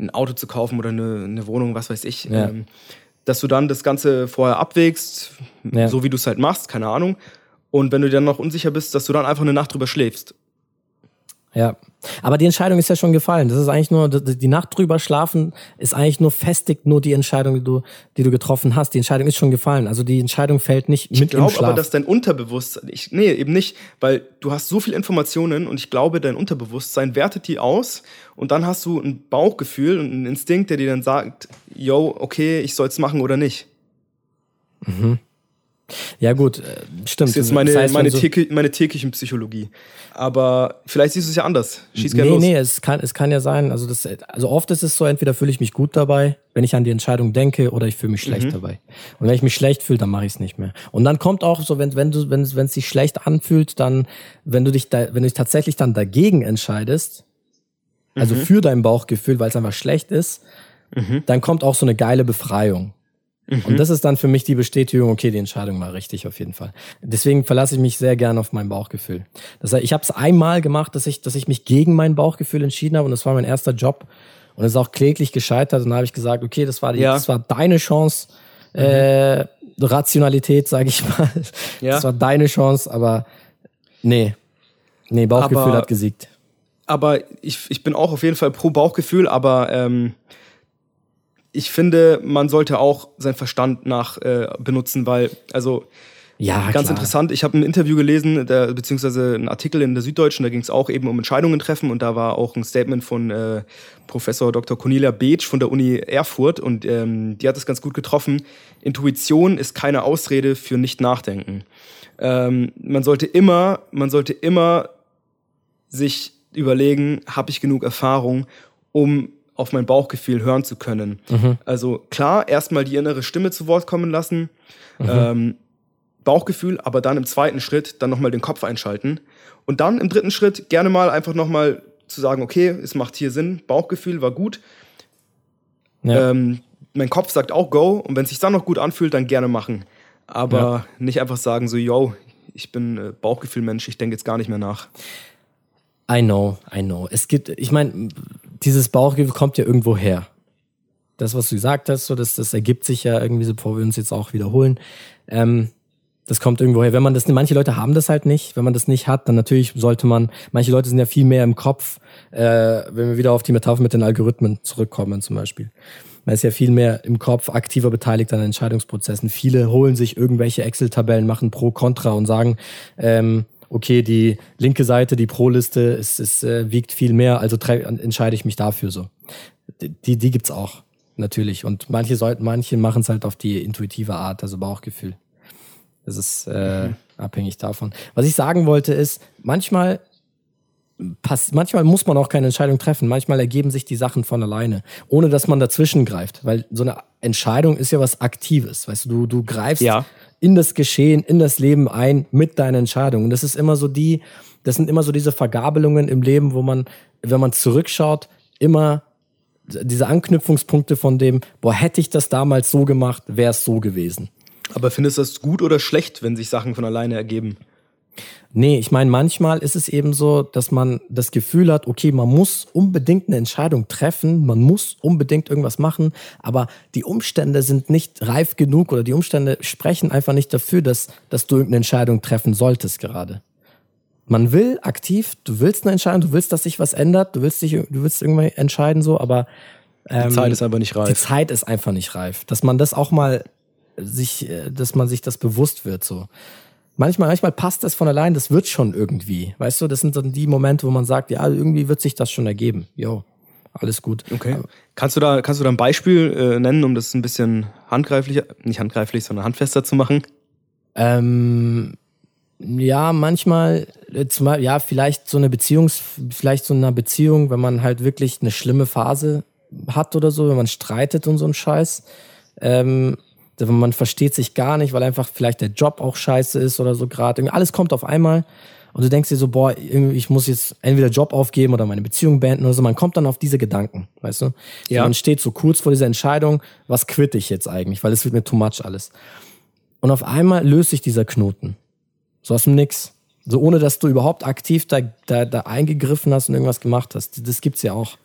S1: ein Auto zu kaufen oder eine, eine Wohnung, was weiß ich. Ja. Ähm, dass du dann das Ganze vorher abwägst, ja. so wie du es halt machst, keine Ahnung und wenn du dir dann noch unsicher bist, dass du dann einfach eine Nacht drüber schläfst.
S2: Ja. Aber die Entscheidung ist ja schon gefallen. Das ist eigentlich nur, die Nacht drüber schlafen ist eigentlich nur festigt nur die Entscheidung, die du, die du getroffen hast. Die Entscheidung ist schon gefallen. Also die Entscheidung fällt nicht
S1: ich
S2: mit
S1: glaub, im Schlaf. Ich glaube aber, dass dein Unterbewusstsein, ich, nee, eben nicht, weil du hast so viel Informationen und ich glaube, dein Unterbewusstsein wertet die aus und dann hast du ein Bauchgefühl und einen Instinkt, der dir dann sagt, yo, okay, ich soll es machen oder nicht.
S2: Mhm. Ja, gut, äh, stimmt.
S1: Das ist jetzt meine, das heißt, meine, so täglich, meine tägliche Psychologie. Aber vielleicht siehst du es ja anders.
S2: Schieß gerne nee, los. Nee, es kann, es kann ja sein. Also, das, also oft ist es so, entweder fühle ich mich gut dabei, wenn ich an die Entscheidung denke, oder ich fühle mich schlecht mhm. dabei. Und wenn ich mich schlecht fühle, dann mache ich es nicht mehr. Und dann kommt auch so, wenn, wenn du, wenn, wenn es sich schlecht anfühlt, dann, wenn du dich da, wenn du dich tatsächlich dann dagegen entscheidest, also mhm. für dein Bauchgefühl, weil es einfach schlecht ist, mhm. dann kommt auch so eine geile Befreiung. Mhm. Und das ist dann für mich die Bestätigung, okay, die Entscheidung war richtig auf jeden Fall. Deswegen verlasse ich mich sehr gerne auf mein Bauchgefühl. Das heißt, ich habe es einmal gemacht, dass ich, dass ich mich gegen mein Bauchgefühl entschieden habe und das war mein erster Job. und ist auch kläglich gescheitert. Und da habe ich gesagt, okay, das war, die, ja. das war deine Chance, mhm. äh, Rationalität, sage ich mal. Ja. Das war deine Chance, aber nee. Nee, Bauchgefühl aber, hat gesiegt.
S1: Aber ich, ich bin auch auf jeden Fall pro Bauchgefühl, aber ähm, ich finde, man sollte auch seinen Verstand nach äh, benutzen, weil, also ja, ganz klar. interessant, ich habe ein Interview gelesen, der, beziehungsweise einen Artikel in der Süddeutschen, da ging es auch eben um Entscheidungen treffen und da war auch ein Statement von äh, Professor Dr. Cornelia Beetsch von der Uni Erfurt und ähm, die hat es ganz gut getroffen. Intuition ist keine Ausrede für nicht nachdenken. Ähm, man sollte immer, man sollte immer sich überlegen, habe ich genug Erfahrung, um auf mein Bauchgefühl hören zu können. Mhm. Also klar, erstmal die innere Stimme zu Wort kommen lassen, mhm. ähm, Bauchgefühl, aber dann im zweiten Schritt dann nochmal den Kopf einschalten und dann im dritten Schritt gerne mal einfach nochmal zu sagen, okay, es macht hier Sinn, Bauchgefühl war gut. Ja. Ähm, mein Kopf sagt auch Go und wenn es sich dann noch gut anfühlt, dann gerne machen. Aber ja. nicht einfach sagen so, yo, ich bin äh, Bauchgefühl-Mensch, ich denke jetzt gar nicht mehr nach.
S2: I know, I know. Es gibt, ich meine, dieses Bauchgefühl kommt ja irgendwo her. Das, was du gesagt hast, so, das, das ergibt sich ja irgendwie, so, bevor wir uns jetzt auch wiederholen. Ähm, das kommt irgendwo her. Wenn man das, manche Leute haben das halt nicht. Wenn man das nicht hat, dann natürlich sollte man, manche Leute sind ja viel mehr im Kopf, äh, wenn wir wieder auf die Metapher mit den Algorithmen zurückkommen zum Beispiel. Man ist ja viel mehr im Kopf aktiver beteiligt an Entscheidungsprozessen. Viele holen sich irgendwelche Excel-Tabellen, machen Pro, Contra und sagen, ähm, okay, die linke Seite, die Pro-Liste, es, es äh, wiegt viel mehr, also entscheide ich mich dafür so. Die, die gibt's auch, natürlich. Und manche sollten, manche machen es halt auf die intuitive Art, also Bauchgefühl. Das ist äh, mhm. abhängig davon. Was ich sagen wollte ist, manchmal pass manchmal muss man auch keine Entscheidung treffen. Manchmal ergeben sich die Sachen von alleine, ohne dass man dazwischen greift. Weil so eine Entscheidung ist ja was Aktives. Weißt du, du, du greifst ja in das Geschehen, in das Leben ein mit deinen Entscheidungen. Das ist immer so die, das sind immer so diese Vergabelungen im Leben, wo man, wenn man zurückschaut, immer diese Anknüpfungspunkte von dem, boah, hätte ich das damals so gemacht, wäre es so gewesen.
S1: Aber findest du das gut oder schlecht, wenn sich Sachen von alleine ergeben?
S2: Nee, ich meine, manchmal ist es eben so, dass man das Gefühl hat, okay, man muss unbedingt eine Entscheidung treffen, man muss unbedingt irgendwas machen, aber die Umstände sind nicht reif genug oder die Umstände sprechen einfach nicht dafür, dass, dass du irgendeine Entscheidung treffen solltest gerade. Man will aktiv, du willst eine Entscheidung, du willst, dass sich was ändert, du willst dich, du willst irgendwie entscheiden so, aber
S1: ähm, die Zeit ist einfach nicht reif.
S2: Die Zeit ist einfach nicht reif. Dass man das auch mal sich, äh, dass man sich das bewusst wird so manchmal, manchmal passt das von allein, das wird schon irgendwie. Weißt du, das sind dann die Momente, wo man sagt, ja, irgendwie wird sich das schon ergeben. Jo, alles gut.
S1: Okay. Kannst du da, kannst du da ein Beispiel äh, nennen, um das ein bisschen handgreiflicher, nicht handgreiflich, sondern handfester zu machen?
S2: Ähm, ja, manchmal, zumal, ja, vielleicht so eine Beziehung, vielleicht so eine Beziehung, wenn man halt wirklich eine schlimme Phase hat oder so, wenn man streitet und so ein Scheiß. Ähm, man versteht sich gar nicht, weil einfach vielleicht der Job auch scheiße ist oder so gerade. Alles kommt auf einmal und du denkst dir so, boah, ich muss jetzt entweder Job aufgeben oder meine Beziehung beenden oder so. Man kommt dann auf diese Gedanken, weißt du? Ja. man steht so kurz vor dieser Entscheidung, was quitte ich jetzt eigentlich, weil es wird mir too much alles. Und auf einmal löst sich dieser Knoten. So aus dem Nix. So ohne, dass du überhaupt aktiv da, da, da eingegriffen hast und irgendwas gemacht hast. Das gibt's ja auch.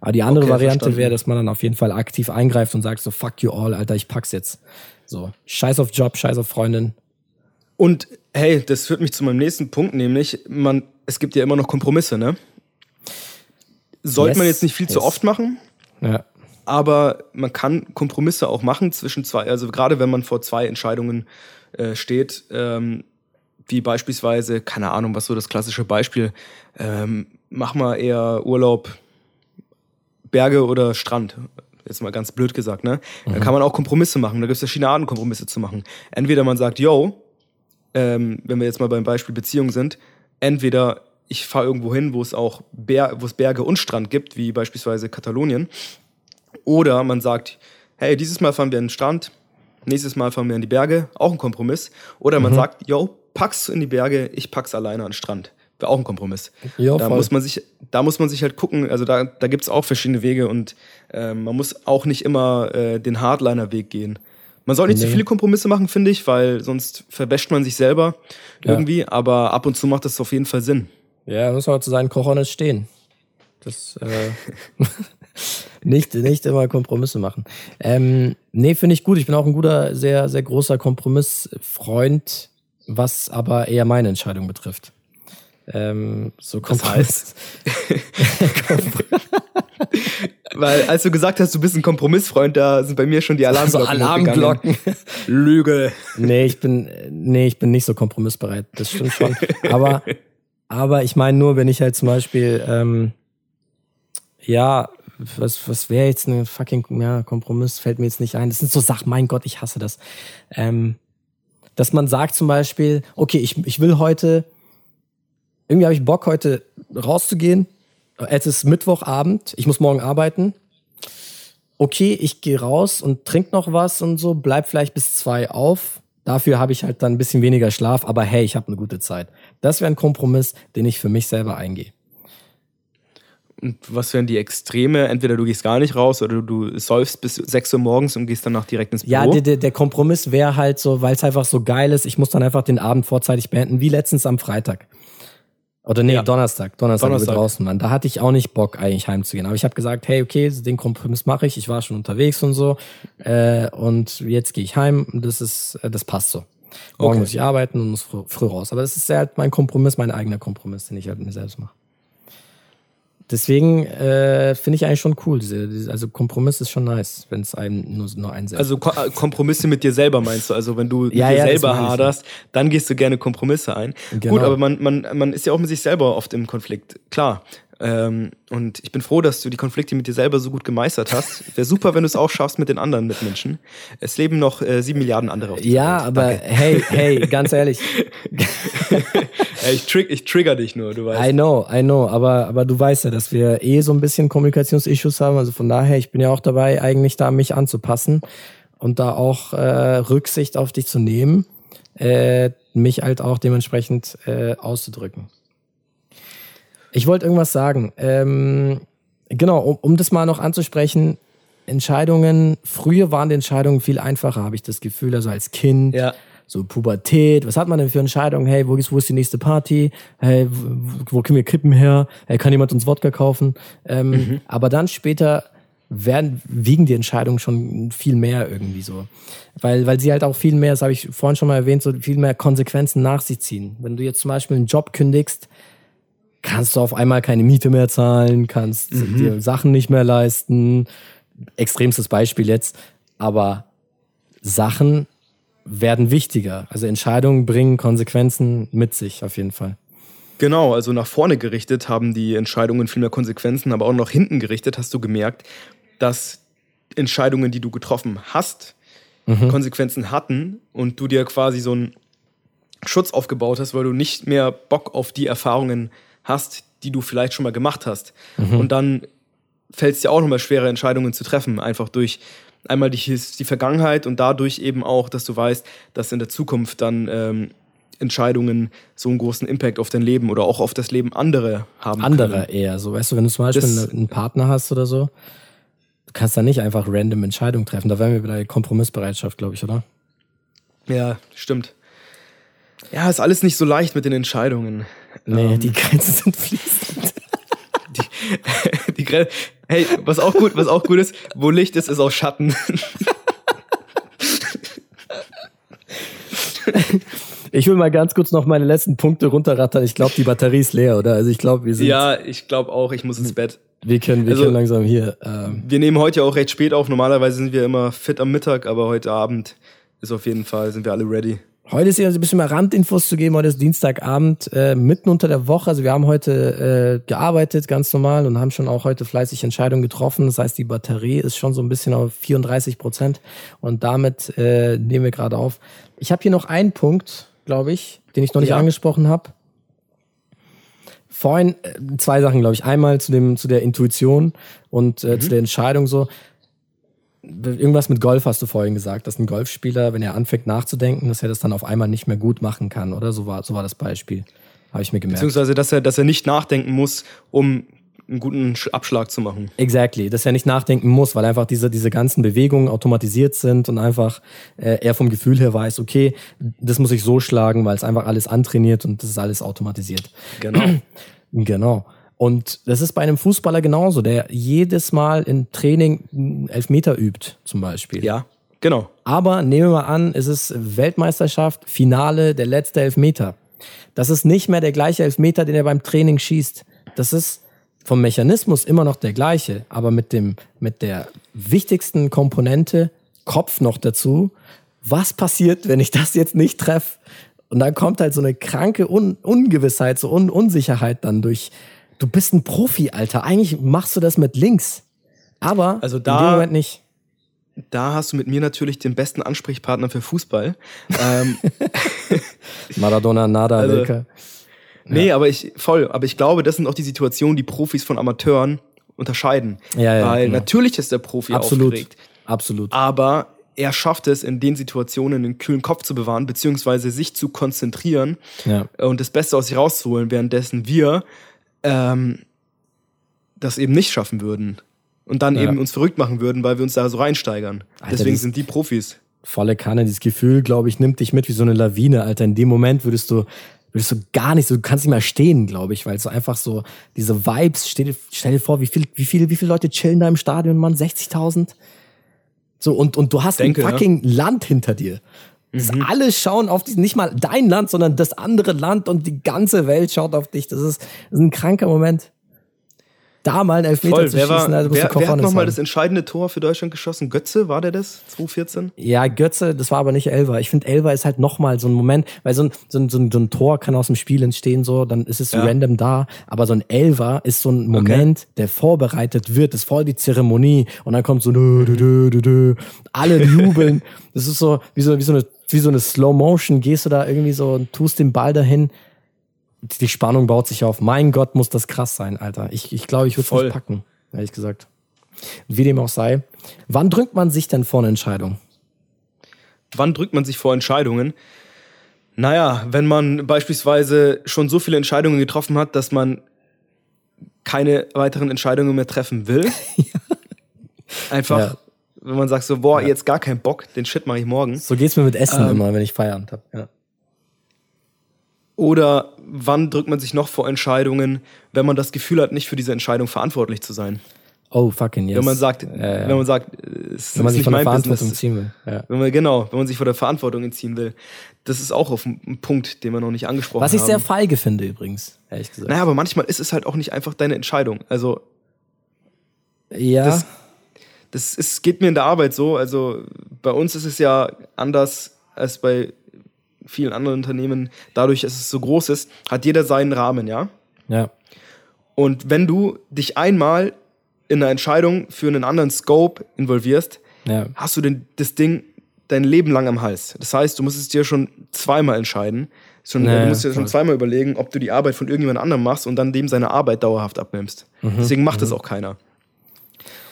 S2: Aber die andere okay, Variante wäre, dass man dann auf jeden Fall aktiv eingreift und sagt so, fuck you all, Alter, ich pack's jetzt. So, scheiß auf Job, scheiß auf Freundin.
S1: Und hey, das führt mich zu meinem nächsten Punkt, nämlich, man, es gibt ja immer noch Kompromisse, ne? Sollte yes, man jetzt nicht viel yes. zu oft machen. Ja. Aber man kann Kompromisse auch machen zwischen zwei, also gerade wenn man vor zwei Entscheidungen äh, steht, ähm, wie beispielsweise, keine Ahnung, was so das klassische Beispiel, ähm, mach mal eher Urlaub Berge oder Strand. Jetzt mal ganz blöd gesagt, ne? Mhm. Dann kann man auch Kompromisse machen. Da gibt es verschiedene Arten, Kompromisse zu machen. Entweder man sagt, yo, ähm, wenn wir jetzt mal beim Beispiel Beziehung sind, entweder ich fahre irgendwo hin, wo es auch Ber wo es Berge und Strand gibt, wie beispielsweise Katalonien. Oder man sagt, hey, dieses Mal fahren wir in den Strand, nächstes Mal fahren wir in die Berge, auch ein Kompromiss. Oder man mhm. sagt, yo, pack's in die Berge, ich pack's alleine an den Strand. Auch ein Kompromiss. Ja, da, muss man sich, da muss man sich halt gucken, also da, da gibt es auch verschiedene Wege und äh, man muss auch nicht immer äh, den Hardliner-Weg gehen. Man soll nicht nee. zu viele Kompromisse machen, finde ich, weil sonst verbäscht man sich selber irgendwie, ja. aber ab und zu macht das auf jeden Fall Sinn.
S2: Ja, muss man zu seinen Kochonis stehen. Das, äh nicht, nicht immer Kompromisse machen. Ähm, nee, finde ich gut. Ich bin auch ein guter, sehr, sehr großer Kompromissfreund, was aber eher meine Entscheidung betrifft. Ähm, so Kompromiss.
S1: Heißt, Weil als du gesagt hast, du bist ein Kompromissfreund, da sind bei mir schon die Alarmglocken.
S2: Also Alarmglocken.
S1: Lüge.
S2: Nee, ich bin, nee, ich bin nicht so kompromissbereit. Das stimmt schon. Aber, aber ich meine nur, wenn ich halt zum Beispiel, ähm, ja, was, was wäre jetzt ein fucking ja, Kompromiss, fällt mir jetzt nicht ein. Das sind so Sachen, mein Gott, ich hasse das. Ähm, dass man sagt zum Beispiel, okay, ich, ich will heute, irgendwie habe ich Bock, heute rauszugehen. Es ist Mittwochabend, ich muss morgen arbeiten. Okay, ich gehe raus und trink noch was und so, bleib vielleicht bis zwei auf. Dafür habe ich halt dann ein bisschen weniger Schlaf, aber hey, ich habe eine gute Zeit. Das wäre ein Kompromiss, den ich für mich selber eingehe.
S1: Und was wären die Extreme? Entweder du gehst gar nicht raus oder du säufst bis 6 Uhr morgens und gehst danach direkt ins Büro.
S2: Ja, der, der Kompromiss wäre halt so, weil es einfach so geil ist, ich muss dann einfach den Abend vorzeitig beenden, wie letztens am Freitag. Oder nee, ja. Donnerstag. Donnerstag, Donnerstag. draußen waren. Da hatte ich auch nicht Bock, eigentlich heimzugehen. Aber ich habe gesagt, hey, okay, den Kompromiss mache ich. Ich war schon unterwegs und so. Äh, und jetzt gehe ich heim. Das ist, äh, das passt so. Morgen okay. muss ich arbeiten und muss früh, früh raus. Aber das ist halt mein Kompromiss, mein eigener Kompromiss, den ich halt mir selbst mache. Deswegen äh, finde ich eigentlich schon cool. Diese, diese, also Kompromiss ist schon nice, wenn es einem nur, nur einsetzt.
S1: Also Ko äh, Kompromisse mit dir selber meinst du? Also wenn du mit ja, dir ja, selber haderst, dann gehst du gerne Kompromisse ein. Genau. Gut, aber man, man, man ist ja auch mit sich selber oft im Konflikt. Klar. Ähm, und ich bin froh, dass du die Konflikte mit dir selber so gut gemeistert hast. Wäre super, wenn du es auch schaffst mit den anderen Mitmenschen. Es leben noch äh, sieben Milliarden andere
S2: auf Ja, Welt. aber Danke. hey, hey, ganz ehrlich.
S1: ich, trig ich trigger dich nur, du weißt.
S2: I know, I know, aber, aber du weißt ja, dass wir eh so ein bisschen Kommunikationsissues haben. Also von daher, ich bin ja auch dabei, eigentlich da mich anzupassen und da auch äh, Rücksicht auf dich zu nehmen, äh, mich halt auch dementsprechend äh, auszudrücken. Ich wollte irgendwas sagen. Ähm, genau, um, um das mal noch anzusprechen, Entscheidungen, früher waren die Entscheidungen viel einfacher, habe ich das Gefühl, also als Kind. Ja. So Pubertät, was hat man denn für Entscheidungen? Hey, wo ist, wo ist die nächste Party? Hey, wo, wo können wir Kippen her? Hey, kann jemand uns Wodka kaufen? Ähm, mhm. Aber dann später werden, wiegen die Entscheidungen schon viel mehr irgendwie so. Weil, weil sie halt auch viel mehr, das habe ich vorhin schon mal erwähnt, so viel mehr Konsequenzen nach sich ziehen. Wenn du jetzt zum Beispiel einen Job kündigst, kannst du auf einmal keine Miete mehr zahlen, kannst mhm. dir Sachen nicht mehr leisten. Extremstes Beispiel jetzt. Aber Sachen werden wichtiger. Also Entscheidungen bringen Konsequenzen mit sich auf jeden Fall.
S1: Genau, also nach vorne gerichtet haben die Entscheidungen viel mehr Konsequenzen, aber auch nach hinten gerichtet hast du gemerkt, dass Entscheidungen, die du getroffen hast, mhm. Konsequenzen hatten und du dir quasi so einen Schutz aufgebaut hast, weil du nicht mehr Bock auf die Erfahrungen hast, die du vielleicht schon mal gemacht hast. Mhm. Und dann fällt es dir auch nochmal schwere Entscheidungen zu treffen, einfach durch einmal die, die Vergangenheit und dadurch eben auch, dass du weißt, dass in der Zukunft dann ähm, Entscheidungen so einen großen Impact auf dein Leben oder auch auf das Leben anderer haben
S2: Andere können. eher, so weißt du, wenn du zum Beispiel das, einen Partner hast oder so, du kannst da nicht einfach random Entscheidungen treffen. Da wären wir wieder Kompromissbereitschaft, glaube ich, oder?
S1: Ja, stimmt. Ja, ist alles nicht so leicht mit den Entscheidungen.
S2: Nee, ähm, die Grenzen sind fließend.
S1: Die, die Grenze. Hey, was auch gut, was auch gut ist, wo Licht ist, ist auch Schatten.
S2: Ich will mal ganz kurz noch meine letzten Punkte runterrattern. Ich glaube, die Batterie ist leer, oder? Also ich glaube, wir sind.
S1: Ja, ich glaube auch, ich muss ins Bett.
S2: Wir können, wir also, können langsam hier. Ähm
S1: wir nehmen heute ja auch recht spät auf. Normalerweise sind wir immer fit am Mittag, aber heute Abend ist auf jeden Fall, sind wir alle ready.
S2: Heute ist ja ein bisschen mehr Randinfos zu geben. Heute ist Dienstagabend, äh, mitten unter der Woche. Also wir haben heute äh, gearbeitet, ganz normal, und haben schon auch heute fleißig Entscheidungen getroffen. Das heißt, die Batterie ist schon so ein bisschen auf 34 Prozent. Und damit äh, nehmen wir gerade auf. Ich habe hier noch einen Punkt, glaube ich, den ich noch nicht ja. angesprochen habe. Vorhin äh, zwei Sachen, glaube ich. Einmal zu dem zu der Intuition und äh, mhm. zu der Entscheidung so irgendwas mit Golf hast du vorhin gesagt, dass ein Golfspieler, wenn er anfängt nachzudenken, dass er das dann auf einmal nicht mehr gut machen kann, oder? So war, so war das Beispiel. Habe ich mir gemerkt.
S1: Beziehungsweise, dass er, dass er nicht nachdenken muss, um einen guten Abschlag zu machen.
S2: Exactly, dass er nicht nachdenken muss, weil einfach diese, diese ganzen Bewegungen automatisiert sind und einfach äh, er vom Gefühl her weiß, okay, das muss ich so schlagen, weil es einfach alles antrainiert und das ist alles automatisiert.
S1: Genau.
S2: genau. Und das ist bei einem Fußballer genauso, der jedes Mal im Training Elfmeter übt, zum Beispiel.
S1: Ja, genau.
S2: Aber nehmen wir mal an, es ist Weltmeisterschaft, Finale, der letzte Elfmeter. Das ist nicht mehr der gleiche Elfmeter, den er beim Training schießt. Das ist vom Mechanismus immer noch der gleiche, aber mit dem, mit der wichtigsten Komponente Kopf noch dazu. Was passiert, wenn ich das jetzt nicht treffe? Und dann kommt halt so eine kranke Un Ungewissheit, so Un Unsicherheit dann durch. Du bist ein Profi, Alter. Eigentlich machst du das mit links. Aber
S1: also da, in dem Moment nicht. Da hast du mit mir natürlich den besten Ansprechpartner für Fußball. ähm,
S2: Maradona, Nada, also, Wilke.
S1: Nee, aber ich, voll, aber ich glaube, das sind auch die Situationen, die Profis von Amateuren unterscheiden. Ja, ja, Weil genau. natürlich ist der Profi
S2: Absolut.
S1: aufgeregt.
S2: Absolut.
S1: Aber er schafft es, in den Situationen einen kühlen Kopf zu bewahren, beziehungsweise sich zu konzentrieren ja. und das Beste aus sich rauszuholen, währenddessen wir ähm, das eben nicht schaffen würden. Und dann ja. eben uns verrückt machen würden, weil wir uns da so reinsteigern. Alter, Deswegen sind die Profis.
S2: Volle Kanne, dieses Gefühl, glaube ich, nimmt dich mit wie so eine Lawine, Alter. In dem Moment würdest du würdest du gar nicht so, du kannst nicht mehr stehen, glaube ich, weil so einfach so diese Vibes, stell, stell dir vor, wie viel, wie viele, wie viele Leute chillen da im Stadion, Mann? 60.000? So, und, und du hast Denke, ein fucking ja. Land hinter dir. Das mhm. Alle schauen auf dich, nicht mal dein Land, sondern das andere Land und die ganze Welt schaut auf dich. Das ist, das ist ein kranker Moment da mal einen Elfmeter Voll. zu wer schießen.
S1: War, also wer, wer hat nochmal das entscheidende Tor für Deutschland geschossen? Götze, war der das? 2014?
S2: Ja, Götze, das war aber nicht Elver. Ich finde, Elver ist halt nochmal so ein Moment, weil so ein, so, ein, so, ein, so ein Tor kann aus dem Spiel entstehen, so, dann ist es ja. random da. Aber so ein Elver ist so ein Moment, okay. der vorbereitet wird, das ist voll die Zeremonie. Und dann kommt so, dö, dö, dö, dö, alle jubeln. das ist so, wie so, wie so eine, wie so eine Slow Motion, gehst du da irgendwie so und tust den Ball dahin die Spannung baut sich auf. Mein Gott, muss das krass sein, Alter. Ich glaube, ich, glaub, ich würde es packen, ehrlich gesagt. Wie dem auch sei. Wann drückt man sich denn vor eine Entscheidung?
S1: Wann drückt man sich vor Entscheidungen? Naja, wenn man beispielsweise schon so viele Entscheidungen getroffen hat, dass man keine weiteren Entscheidungen mehr treffen will. Einfach, ja. Wenn man sagt so, boah, ja. jetzt gar keinen Bock, den Shit mache ich morgen.
S2: So geht's mir mit Essen ähm, immer, wenn ich Feierabend habe. Ja.
S1: Oder wann drückt man sich noch vor Entscheidungen, wenn man das Gefühl hat, nicht für diese Entscheidung verantwortlich zu sein?
S2: Oh, fucking yes.
S1: Wenn man sagt,
S2: äh,
S1: wenn man sagt,
S2: es wenn man sich von der Verantwortung Business. ziehen will.
S1: Ja. Wenn man, genau, wenn man sich vor der Verantwortung entziehen will. Das ist auch auf ein Punkt, den wir noch nicht angesprochen haben.
S2: Was ich haben. sehr feige finde übrigens, ehrlich gesagt.
S1: Naja, aber manchmal ist es halt auch nicht einfach deine Entscheidung. Also.
S2: Ja.
S1: Das, das ist, geht mir in der Arbeit so. Also bei uns ist es ja anders als bei vielen anderen Unternehmen, dadurch, dass es so groß ist, hat jeder seinen Rahmen, ja?
S2: Ja.
S1: Und wenn du dich einmal in eine Entscheidung für einen anderen Scope involvierst, ja. hast du den, das Ding dein Leben lang am Hals. Das heißt, du musst es dir schon zweimal entscheiden. Schon, naja, du musst dir schon zweimal überlegen, ob du die Arbeit von irgendjemand anderem machst und dann dem seine Arbeit dauerhaft abnimmst. Mhm. Deswegen macht mhm. das auch keiner.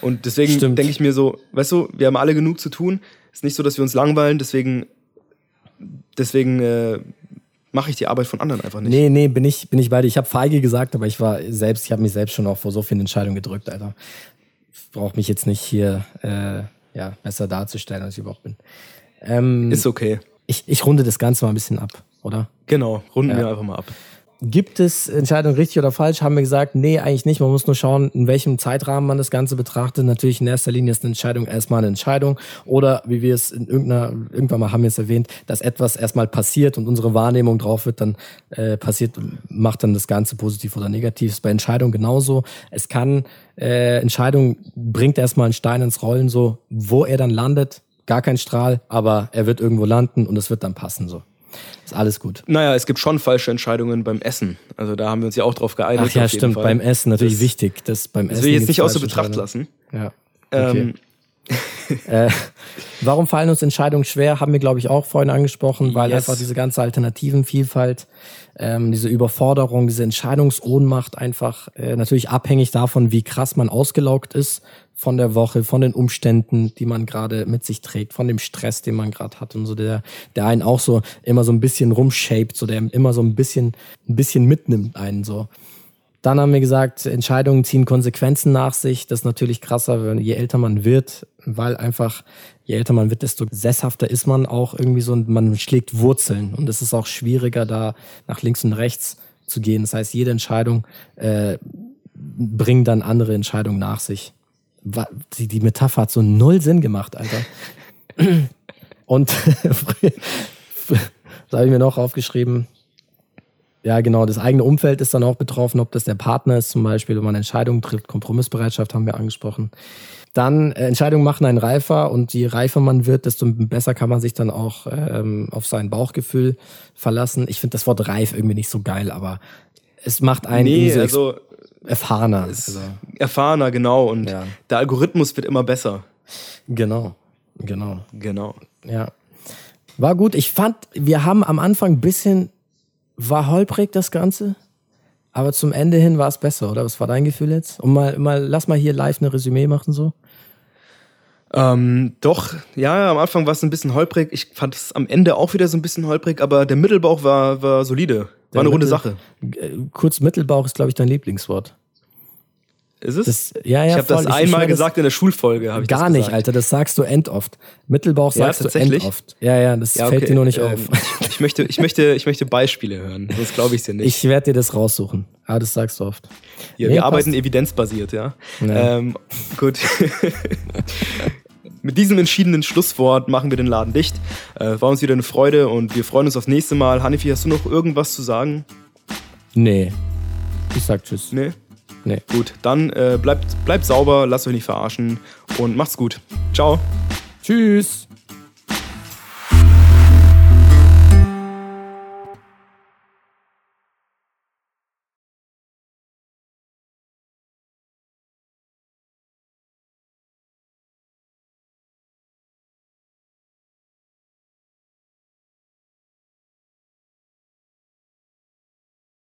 S1: Und deswegen denke ich mir so, weißt du, wir haben alle genug zu tun. Es ist nicht so, dass wir uns langweilen, deswegen deswegen äh, mache ich die Arbeit von anderen einfach nicht.
S2: Nee, nee, bin ich, bin ich bei dir. Ich habe feige gesagt, aber ich war selbst, ich habe mich selbst schon auch vor so vielen Entscheidungen gedrückt, Alter. Ich brauche mich jetzt nicht hier äh, ja, besser darzustellen, als ich überhaupt bin.
S1: Ähm, Ist okay.
S2: Ich, ich runde das Ganze mal ein bisschen ab, oder?
S1: Genau, runden ja. wir einfach mal ab.
S2: Gibt es Entscheidungen richtig oder falsch? Haben wir gesagt, nee, eigentlich nicht. Man muss nur schauen, in welchem Zeitrahmen man das Ganze betrachtet. Natürlich in erster Linie ist eine Entscheidung erstmal eine Entscheidung. Oder wie wir es in irgendeiner, irgendwann mal haben wir es erwähnt, dass etwas erstmal passiert und unsere Wahrnehmung drauf wird, dann äh, passiert, macht dann das Ganze positiv oder negativ. ist bei Entscheidungen genauso. Es kann, äh, Entscheidung bringt erstmal einen Stein ins Rollen, so, wo er dann landet, gar kein Strahl, aber er wird irgendwo landen und es wird dann passen, so. Ist alles gut.
S1: Naja, es gibt schon falsche Entscheidungen beim Essen. Also da haben wir uns ja auch drauf geeinigt.
S2: Ach ja, stimmt. Fall. Beim Essen natürlich
S1: das,
S2: wichtig. Das beim
S1: das will ich jetzt nicht außer Betracht lassen.
S2: Ja. Okay. Ähm. äh, warum fallen uns Entscheidungen schwer? Haben wir, glaube ich, auch vorhin angesprochen, weil yes. einfach diese ganze Alternativenvielfalt, ähm, diese Überforderung, diese Entscheidungsohnmacht einfach äh, natürlich abhängig davon, wie krass man ausgelaugt ist von der Woche, von den Umständen, die man gerade mit sich trägt, von dem Stress, den man gerade hat und so, der, der einen auch so immer so ein bisschen rumshaped, so der immer so ein bisschen, ein bisschen mitnimmt einen so. Dann haben wir gesagt, Entscheidungen ziehen Konsequenzen nach sich. Das ist natürlich krasser, je älter man wird, weil einfach, je älter man wird, desto sesshafter ist man auch irgendwie so und man schlägt Wurzeln. Und es ist auch schwieriger, da nach links und rechts zu gehen. Das heißt, jede Entscheidung äh, bringen dann andere Entscheidungen nach sich. Die, die Metapher hat so null Sinn gemacht, Alter. Und da habe ich mir noch aufgeschrieben, ja, genau, das eigene Umfeld ist dann auch betroffen, ob das der Partner ist zum Beispiel, wenn man Entscheidungen trifft, Kompromissbereitschaft haben wir angesprochen. Dann äh, Entscheidungen machen einen reifer und je reifer man wird, desto besser kann man sich dann auch ähm, auf sein Bauchgefühl verlassen. Ich finde das Wort reif irgendwie nicht so geil, aber es macht einen
S1: nee, so also,
S2: erfahrener. Also.
S1: Erfahrener, genau. Und ja. der Algorithmus wird immer besser.
S2: Genau, genau.
S1: Genau.
S2: Ja. War gut. Ich fand, wir haben am Anfang ein bisschen, war holprig das Ganze. Aber zum Ende hin war es besser, oder? Was war dein Gefühl jetzt? Und mal, mal, lass mal hier live eine Resümee machen, so.
S1: Ähm, doch, ja, am Anfang war es ein bisschen holprig. Ich fand es am Ende auch wieder so ein bisschen holprig, aber der Mittelbauch war, war solide. War eine runde Sache.
S2: Kurz Mittelbauch ist, glaube ich, dein Lieblingswort.
S1: Ist es?
S2: Das, ja, ja,
S1: ich habe das einmal gesagt in der Schulfolge.
S2: Ich gar nicht, Alter. Das sagst du end oft. Mittelbauch sagst ja, du end oft. Ja, ja, das ja, okay. fällt dir nur nicht ähm, auf.
S1: Ich möchte, ich möchte, ich möchte Beispiele hören. Sonst glaube ich dir nicht.
S2: Ich werde dir das raussuchen. Aber das sagst du oft.
S1: Ja, nee, wir passt. arbeiten evidenzbasiert, ja. ja. Ähm, gut. Mit diesem entschiedenen Schlusswort machen wir den Laden dicht. Äh, war uns wieder eine Freude und wir freuen uns aufs nächste Mal. Hanifi, hast du noch irgendwas zu sagen?
S2: Nee. Ich sag Tschüss.
S1: Nee. Nee. Gut, dann äh, bleibt, bleibt sauber, lasst euch nicht verarschen und macht's gut. Ciao.
S2: Tschüss.